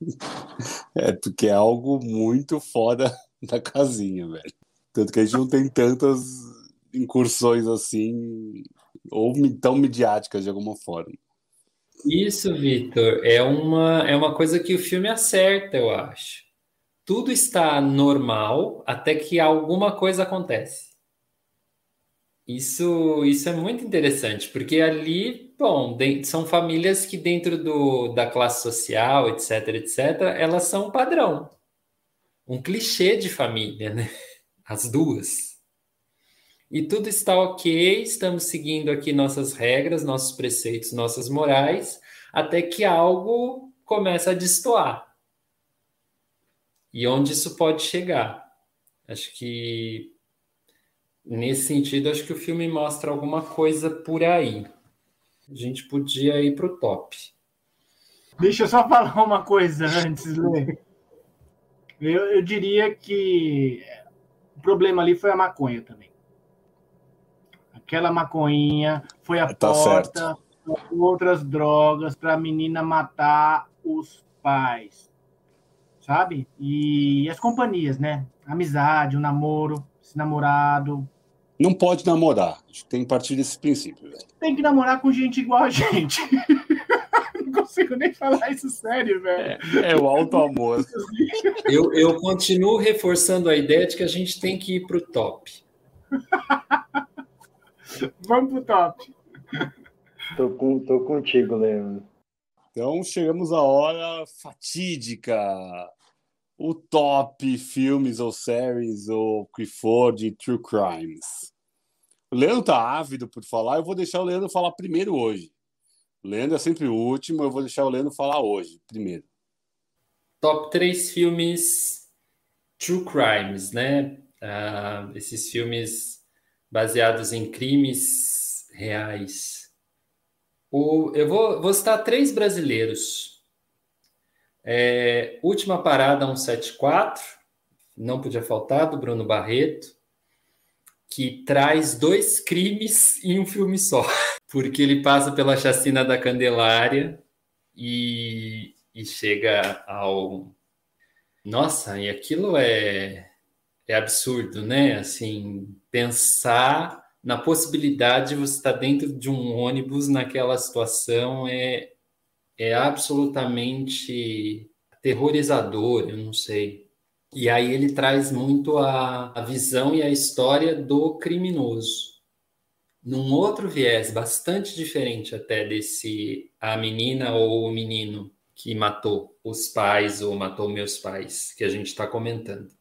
Speaker 3: é porque é algo muito fora da casinha, velho. Tanto que a gente não tem tantas incursões assim, ou tão midiáticas de alguma forma.
Speaker 5: Isso, Vitor, é uma, é uma coisa que o filme acerta, eu acho. Tudo está normal até que alguma coisa acontece. Isso, isso é muito interessante, porque ali, bom, são famílias que dentro do, da classe social, etc, etc, elas são padrão. Um clichê de família, né? As duas e tudo está ok, estamos seguindo aqui nossas regras, nossos preceitos, nossas morais, até que algo começa a destoar. E onde isso pode chegar? Acho que nesse sentido, acho que o filme mostra alguma coisa por aí. A gente podia ir para o top.
Speaker 2: Deixa eu só falar uma coisa antes, Lê. Eu, eu diria que o problema ali foi a maconha também aquela maconhinha foi a tá porta com outras drogas para a menina matar os pais, sabe? E as companhias, né? Amizade, o um namoro, esse namorado.
Speaker 3: Não pode namorar. Tem que partir desse princípio. Velho.
Speaker 2: Tem que namorar com gente igual a gente. Não consigo nem falar isso sério, velho.
Speaker 3: É, é o alto amor.
Speaker 5: eu, eu continuo reforçando a ideia de que a gente tem que ir para o top.
Speaker 2: Vamos pro top.
Speaker 4: Tô, com, tô contigo, Leandro.
Speaker 3: Então chegamos à hora fatídica. O top filmes ou séries ou que for de True Crimes. O Leandro tá ávido por falar, eu vou deixar o Leandro falar primeiro hoje. O Leandro é sempre o último, eu vou deixar o Leandro falar hoje, primeiro.
Speaker 5: Top 3 filmes True Crimes, né? Uh, esses filmes baseados em crimes reais. O, eu vou, vou citar três brasileiros. É, Última Parada 174, não podia faltar, do Bruno Barreto, que traz dois crimes em um filme só, porque ele passa pela chacina da Candelária e e chega ao. Nossa, e aquilo é, é absurdo, né? Assim, pensar na possibilidade de você estar dentro de um ônibus naquela situação é, é absolutamente aterrorizador, eu não sei. E aí ele traz muito a, a visão e a história do criminoso. Num outro viés bastante diferente até desse a menina ou o menino que matou os pais ou matou meus pais, que a gente está comentando.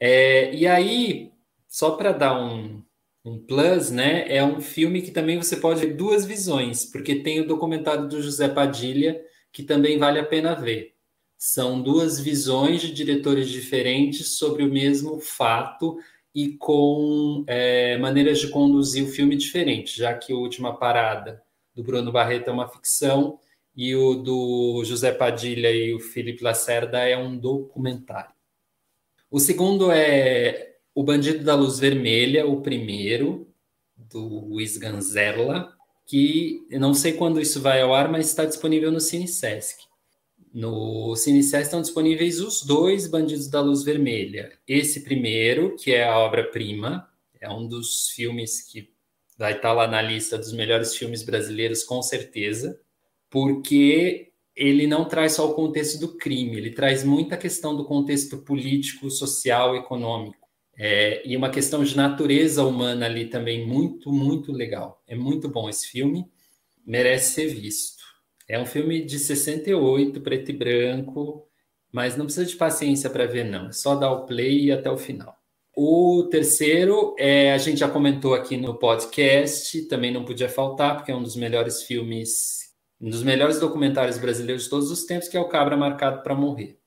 Speaker 5: É, e aí, só para dar um, um plus, né? É um filme que também você pode ver duas visões, porque tem o documentário do José Padilha, que também vale a pena ver. São duas visões de diretores diferentes sobre o mesmo fato e com é, maneiras de conduzir o filme diferentes, já que a última parada do Bruno Barreto é uma ficção e o do José Padilha e o Felipe Lacerda é um documentário. O segundo é O Bandido da Luz Vermelha, o primeiro, do Luiz Ganzella, que não sei quando isso vai ao ar, mas está disponível no Cine Sesc. No Cine Sesc estão disponíveis os dois Bandidos da Luz Vermelha. Esse primeiro, que é a obra-prima, é um dos filmes que vai estar lá na lista dos melhores filmes brasileiros, com certeza, porque ele não traz só o contexto do crime, ele traz muita questão do contexto político, social, econômico. É, e uma questão de natureza humana ali também muito, muito legal. É muito bom esse filme, merece ser visto. É um filme de 68, preto e branco, mas não precisa de paciência para ver, não. É só dar o play e até o final. O terceiro, é, a gente já comentou aqui no podcast, também não podia faltar, porque é um dos melhores filmes um dos melhores documentários brasileiros de todos os tempos, que é o Cabra Marcado para Morrer,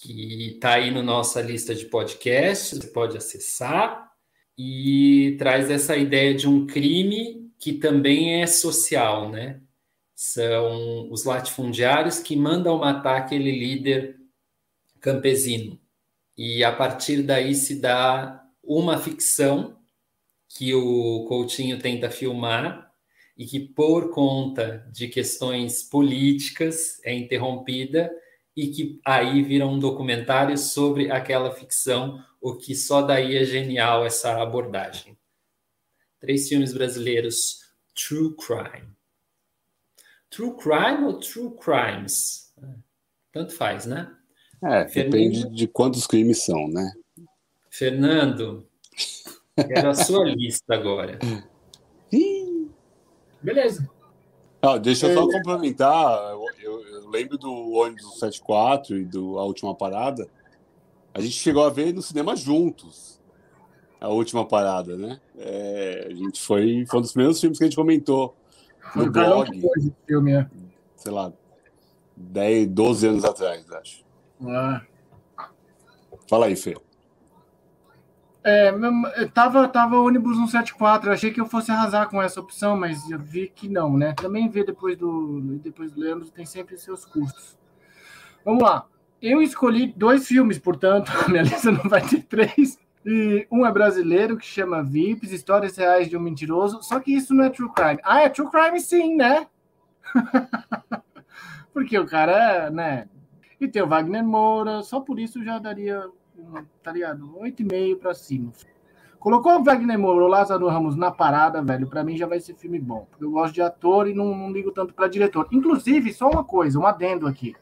Speaker 5: que está aí na nossa lista de podcasts, você pode acessar, e traz essa ideia de um crime que também é social, né? São os latifundiários que mandam matar aquele líder campesino. E a partir daí se dá uma ficção que o Coutinho tenta filmar, e que, por conta de questões políticas, é interrompida e que aí vira um documentário sobre aquela ficção, o que só daí é genial essa abordagem. Três filmes brasileiros, True Crime. True Crime ou True Crimes? Tanto faz, né?
Speaker 3: É, Fernando... depende de quantos crimes são, né?
Speaker 5: Fernando, quero a sua lista agora.
Speaker 2: Beleza.
Speaker 3: Ah, deixa eu só é. complementar. Lembro do ônibus 74 e do A Última Parada. A gente chegou a ver no cinema juntos. A última parada, né? É, a gente foi, foi um dos primeiros filmes que a gente comentou no blog. Filme, é. Sei lá, 10, 12 anos atrás, acho. Ah. Fala aí, Fê.
Speaker 2: É, tava, tava ônibus 174, eu achei que eu fosse arrasar com essa opção, mas eu vi que não, né? Também ver depois do, depois do Leandro tem sempre seus custos. Vamos lá. Eu escolhi dois filmes, portanto, a minha lista não vai ter três. E um é brasileiro, que chama Vips, Histórias Reais de um Mentiroso. Só que isso não é True Crime. Ah, é True Crime sim, né? Porque o cara, né? E tem o Wagner Moura, só por isso já daria tá ligado? 8,5 pra cima. Colocou o Wagner Moura, o Lázaro Ramos na parada, velho, para mim já vai ser filme bom. Porque eu gosto de ator e não, não ligo tanto para diretor. Inclusive, só uma coisa, um adendo aqui.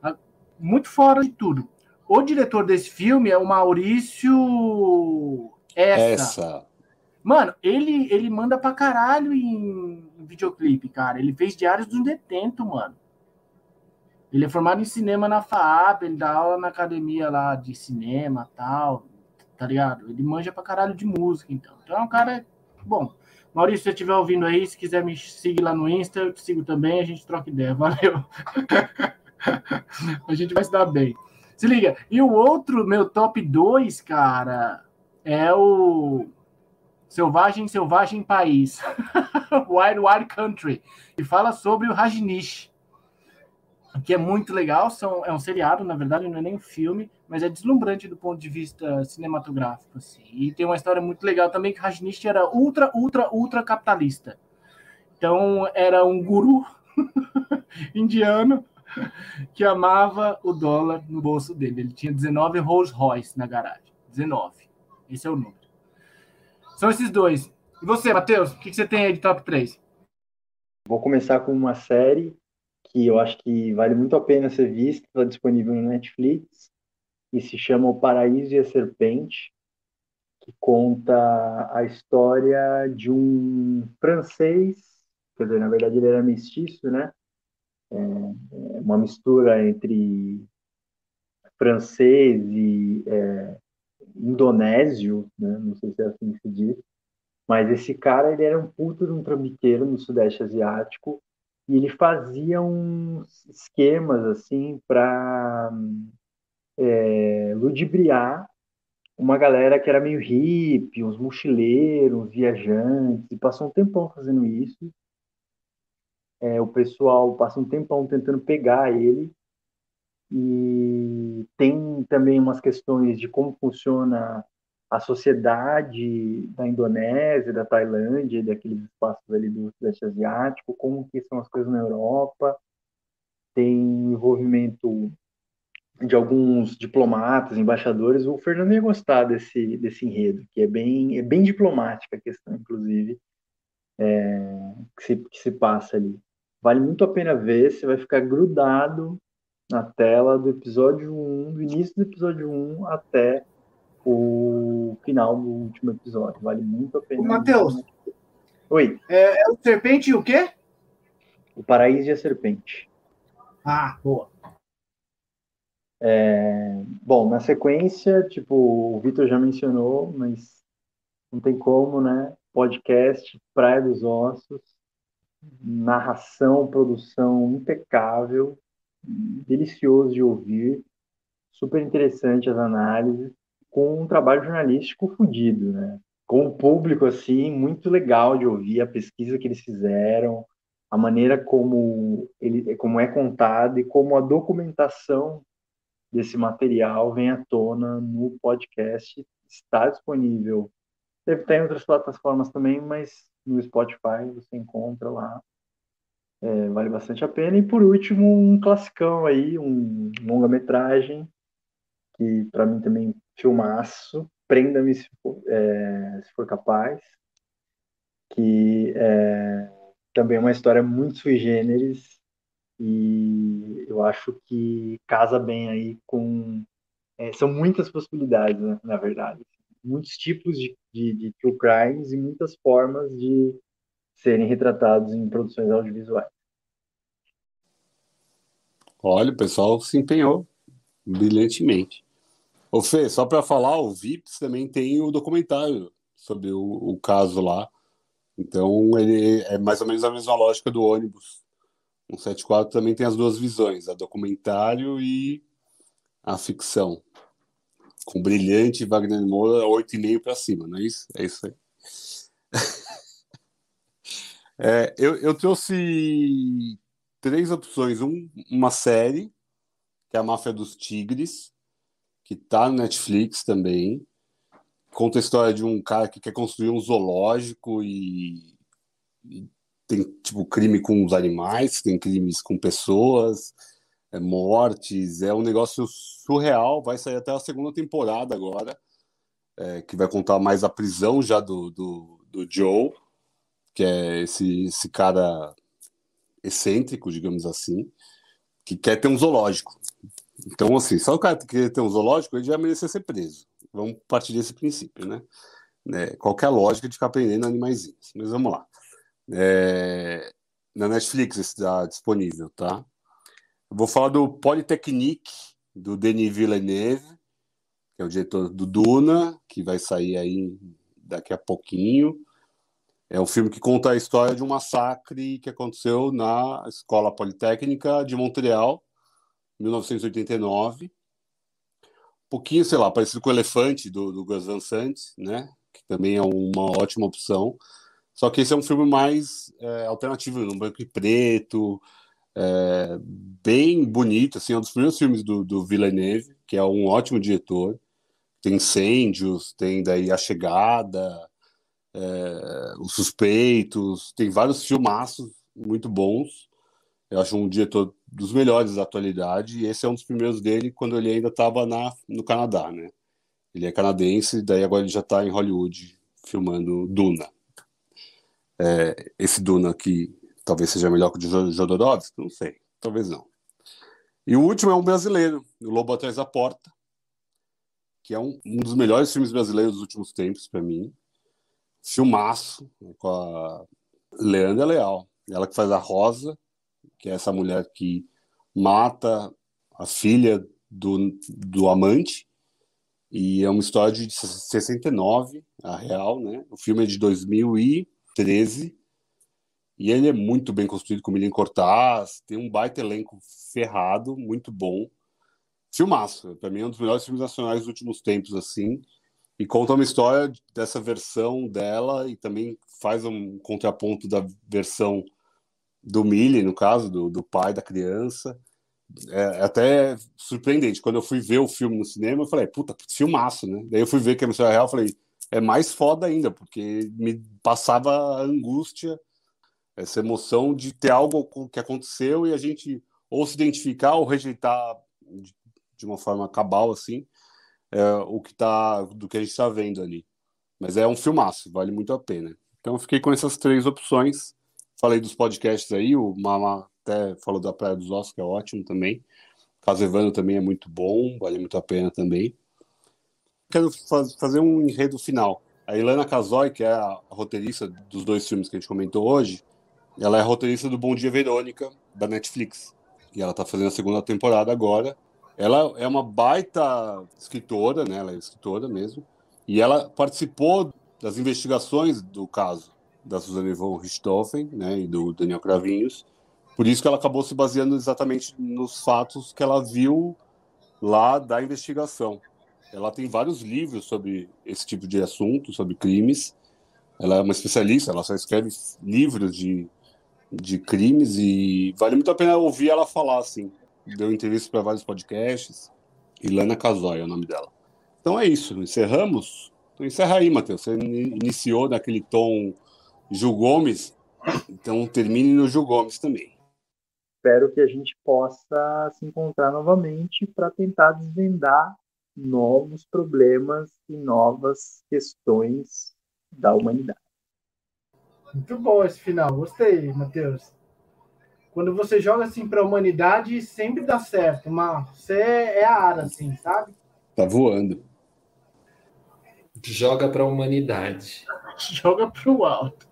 Speaker 2: Ah, muito fora de tudo. O diretor desse filme é o Maurício Essa. Essa. Mano, ele, ele manda pra caralho em videoclipe, cara. Ele fez Diários do Detento, mano. Ele é formado em cinema na FAAP, ele dá aula na academia lá de cinema tal, tá ligado? Ele manja pra caralho de música, então. Então é um cara bom. Maurício, se você estiver ouvindo aí, se quiser me seguir lá no Insta, eu te sigo também, a gente troca ideia. Valeu. a gente vai se dar bem. Se liga. E o outro, meu top 2, cara, é o Selvagem, Selvagem País. Wild Wild Country. E fala sobre o Rajnish que é muito legal, são, é um seriado, na verdade, não é nem um filme, mas é deslumbrante do ponto de vista cinematográfico. Assim. E tem uma história muito legal também que Rajnish era ultra, ultra, ultra capitalista. Então, era um guru indiano que amava o dólar no bolso dele. Ele tinha 19 Rolls Royce na garagem. 19. Esse é o número. São esses dois. E você, Matheus, o que você tem aí de top 3?
Speaker 4: Vou começar com uma série que eu acho que vale muito a pena ser vista, está disponível no Netflix, e se chama O Paraíso e a Serpente, que conta a história de um francês, quer dizer, na verdade ele era mestiço, né? É, é uma mistura entre francês e é, indonésio, né? não sei se é assim que se diz, mas esse cara ele era um puto de um trambiqueiro no Sudeste Asiático e ele fazia uns esquemas assim para é, ludibriar uma galera que era meio hippie, uns mochileiros, viajantes, e passou um tempão fazendo isso. É, o pessoal passa um tempão tentando pegar ele. E tem também umas questões de como funciona a sociedade da Indonésia, da Tailândia, daqueles espaços ali do Sudeste Asiático, como que são as coisas na Europa. Tem envolvimento de alguns diplomatas, embaixadores, o Fernando ia gostar desse, desse enredo, que é bem, é bem diplomática a questão, inclusive, é, que, se, que se passa ali. Vale muito a pena ver, você vai ficar grudado na tela do episódio 1, do início do episódio 1 até o final do último episódio. Vale muito a pena.
Speaker 2: Matheus.
Speaker 4: Oi.
Speaker 2: É, é o Serpente e o quê?
Speaker 4: O Paraíso e a Serpente.
Speaker 2: Ah, boa.
Speaker 4: É, bom, na sequência, tipo, o Vitor já mencionou, mas não tem como, né? Podcast Praia dos Ossos, narração, produção impecável, delicioso de ouvir, super interessante as análises, com um trabalho jornalístico fodido, né? Com um público, assim, muito legal de ouvir a pesquisa que eles fizeram, a maneira como, ele, como é contado e como a documentação desse material vem à tona no podcast. Está disponível. Deve estar em outras plataformas também, mas no Spotify você encontra lá. É, vale bastante a pena. E por último, um classicão aí, um longa-metragem, que para mim também filmaço, Prenda-me se, é, se, for capaz, que é, também é uma história muito sui generis, e eu acho que casa bem aí com. É, são muitas possibilidades, né, na verdade. Muitos tipos de, de, de true crimes e muitas formas de serem retratados em produções audiovisuais.
Speaker 3: Olha, o pessoal se empenhou brilhantemente. Ô Fê, só para falar, o VIPs também tem o documentário sobre o, o, caso lá. Então, ele é mais ou menos a mesma lógica do ônibus. 174 também tem as duas visões, a documentário e a ficção. Com brilhante Wagner Moura, 8,5 para cima, não é isso? É isso aí. é, eu, eu trouxe três opções. Um, uma série, que é a Máfia dos Tigres, que está no Netflix também. Conta a história de um cara que quer construir um zoológico e, e tem tipo crime com os animais, tem crimes com pessoas, é, mortes, é um negócio surreal. Vai sair até a segunda temporada agora, é, que vai contar mais a prisão já do, do, do Joe, que é esse, esse cara excêntrico, digamos assim, que quer ter um zoológico. Então, assim, só o cara que quer ter um zoológico, ele já merecia ser preso. Vamos partir desse princípio, né? É, qualquer lógica de ficar prendendo animais. Mas vamos lá. É, na Netflix está disponível, tá? Eu vou falar do Polytechnique, do Denis Villeneuve, que é o diretor do Duna, que vai sair aí daqui a pouquinho. É um filme que conta a história de um massacre que aconteceu na Escola Politécnica de Montreal, 1989. Um pouquinho, sei lá, parecido com o Elefante, do, do Gus Van Sant, né? Que também é uma ótima opção. Só que esse é um filme mais é, alternativo, no branco e preto, é, bem bonito, assim, é um dos primeiros filmes do, do Villeneuve, que é um ótimo diretor. Tem Incêndios, tem daí A Chegada, é, Os Suspeitos, tem vários filmaços muito bons. Eu acho um diretor dos melhores da atualidade. E esse é um dos primeiros dele quando ele ainda estava no Canadá, né? Ele é canadense, daí agora ele já está em Hollywood filmando Duna. É, esse Duna aqui talvez seja melhor que o de Jodorowsky, não sei, talvez não. E o último é um brasileiro, O Lobo Atrás da Porta, que é um, um dos melhores filmes brasileiros dos últimos tempos para mim. Filmaço, com a Leandra Leal. Ela que faz a Rosa, que é essa mulher que mata a filha do, do amante. E é uma história de 69, a real, né? O filme é de 2013. E ele é muito bem construído com o Milen Cortaz, tem um baita elenco ferrado, muito bom. Filmaço, para mim é um dos melhores filmes nacionais dos últimos tempos, assim. E conta uma história dessa versão dela e também faz um contraponto da versão do Millie, no caso, do, do pai da criança. É, é até surpreendente. Quando eu fui ver o filme no cinema, eu falei, puta, filmaço, né? Daí eu fui ver que é uma história real, falei, é mais foda ainda, porque me passava angústia, essa emoção de ter algo que aconteceu e a gente ou se identificar ou rejeitar de uma forma cabal, assim, é, o que tá, do que a gente está vendo ali. Mas é um filmaço, vale muito a pena. Então fiquei com essas três opções. Falei dos podcasts aí, o Mama até falou da Praia dos Ossos, que é ótimo também. Caso Evandro também é muito bom, vale muito a pena também. Quero faz, fazer um enredo final. A Ilana Casoy, que é a roteirista dos dois filmes que a gente comentou hoje, ela é roteirista do Bom Dia Verônica, da Netflix. E ela está fazendo a segunda temporada agora. Ela é uma baita escritora, né? Ela é escritora mesmo. E ela participou das investigações do caso da Suzane von Richthofen né, e do Daniel Cravinhos. Por isso que ela acabou se baseando exatamente nos fatos que ela viu lá da investigação. Ela tem vários livros sobre esse tipo de assunto, sobre crimes. Ela é uma especialista, ela só escreve livros de, de crimes e vale muito a pena ouvir ela falar assim deu entrevista para vários podcasts. Ilana Casoy é o nome dela. Então é isso, encerramos? Então encerra aí, Matheus. Você iniciou naquele tom Gil Gomes, então termine no Gil Gomes também.
Speaker 4: Espero que a gente possa se encontrar novamente para tentar desvendar novos problemas e novas questões da humanidade.
Speaker 2: Muito bom esse final, gostei, Matheus. Quando você joga assim para a humanidade, sempre dá certo. Mas você é a área, assim, sabe?
Speaker 3: Tá voando.
Speaker 5: Joga para a humanidade.
Speaker 2: Joga para o alto.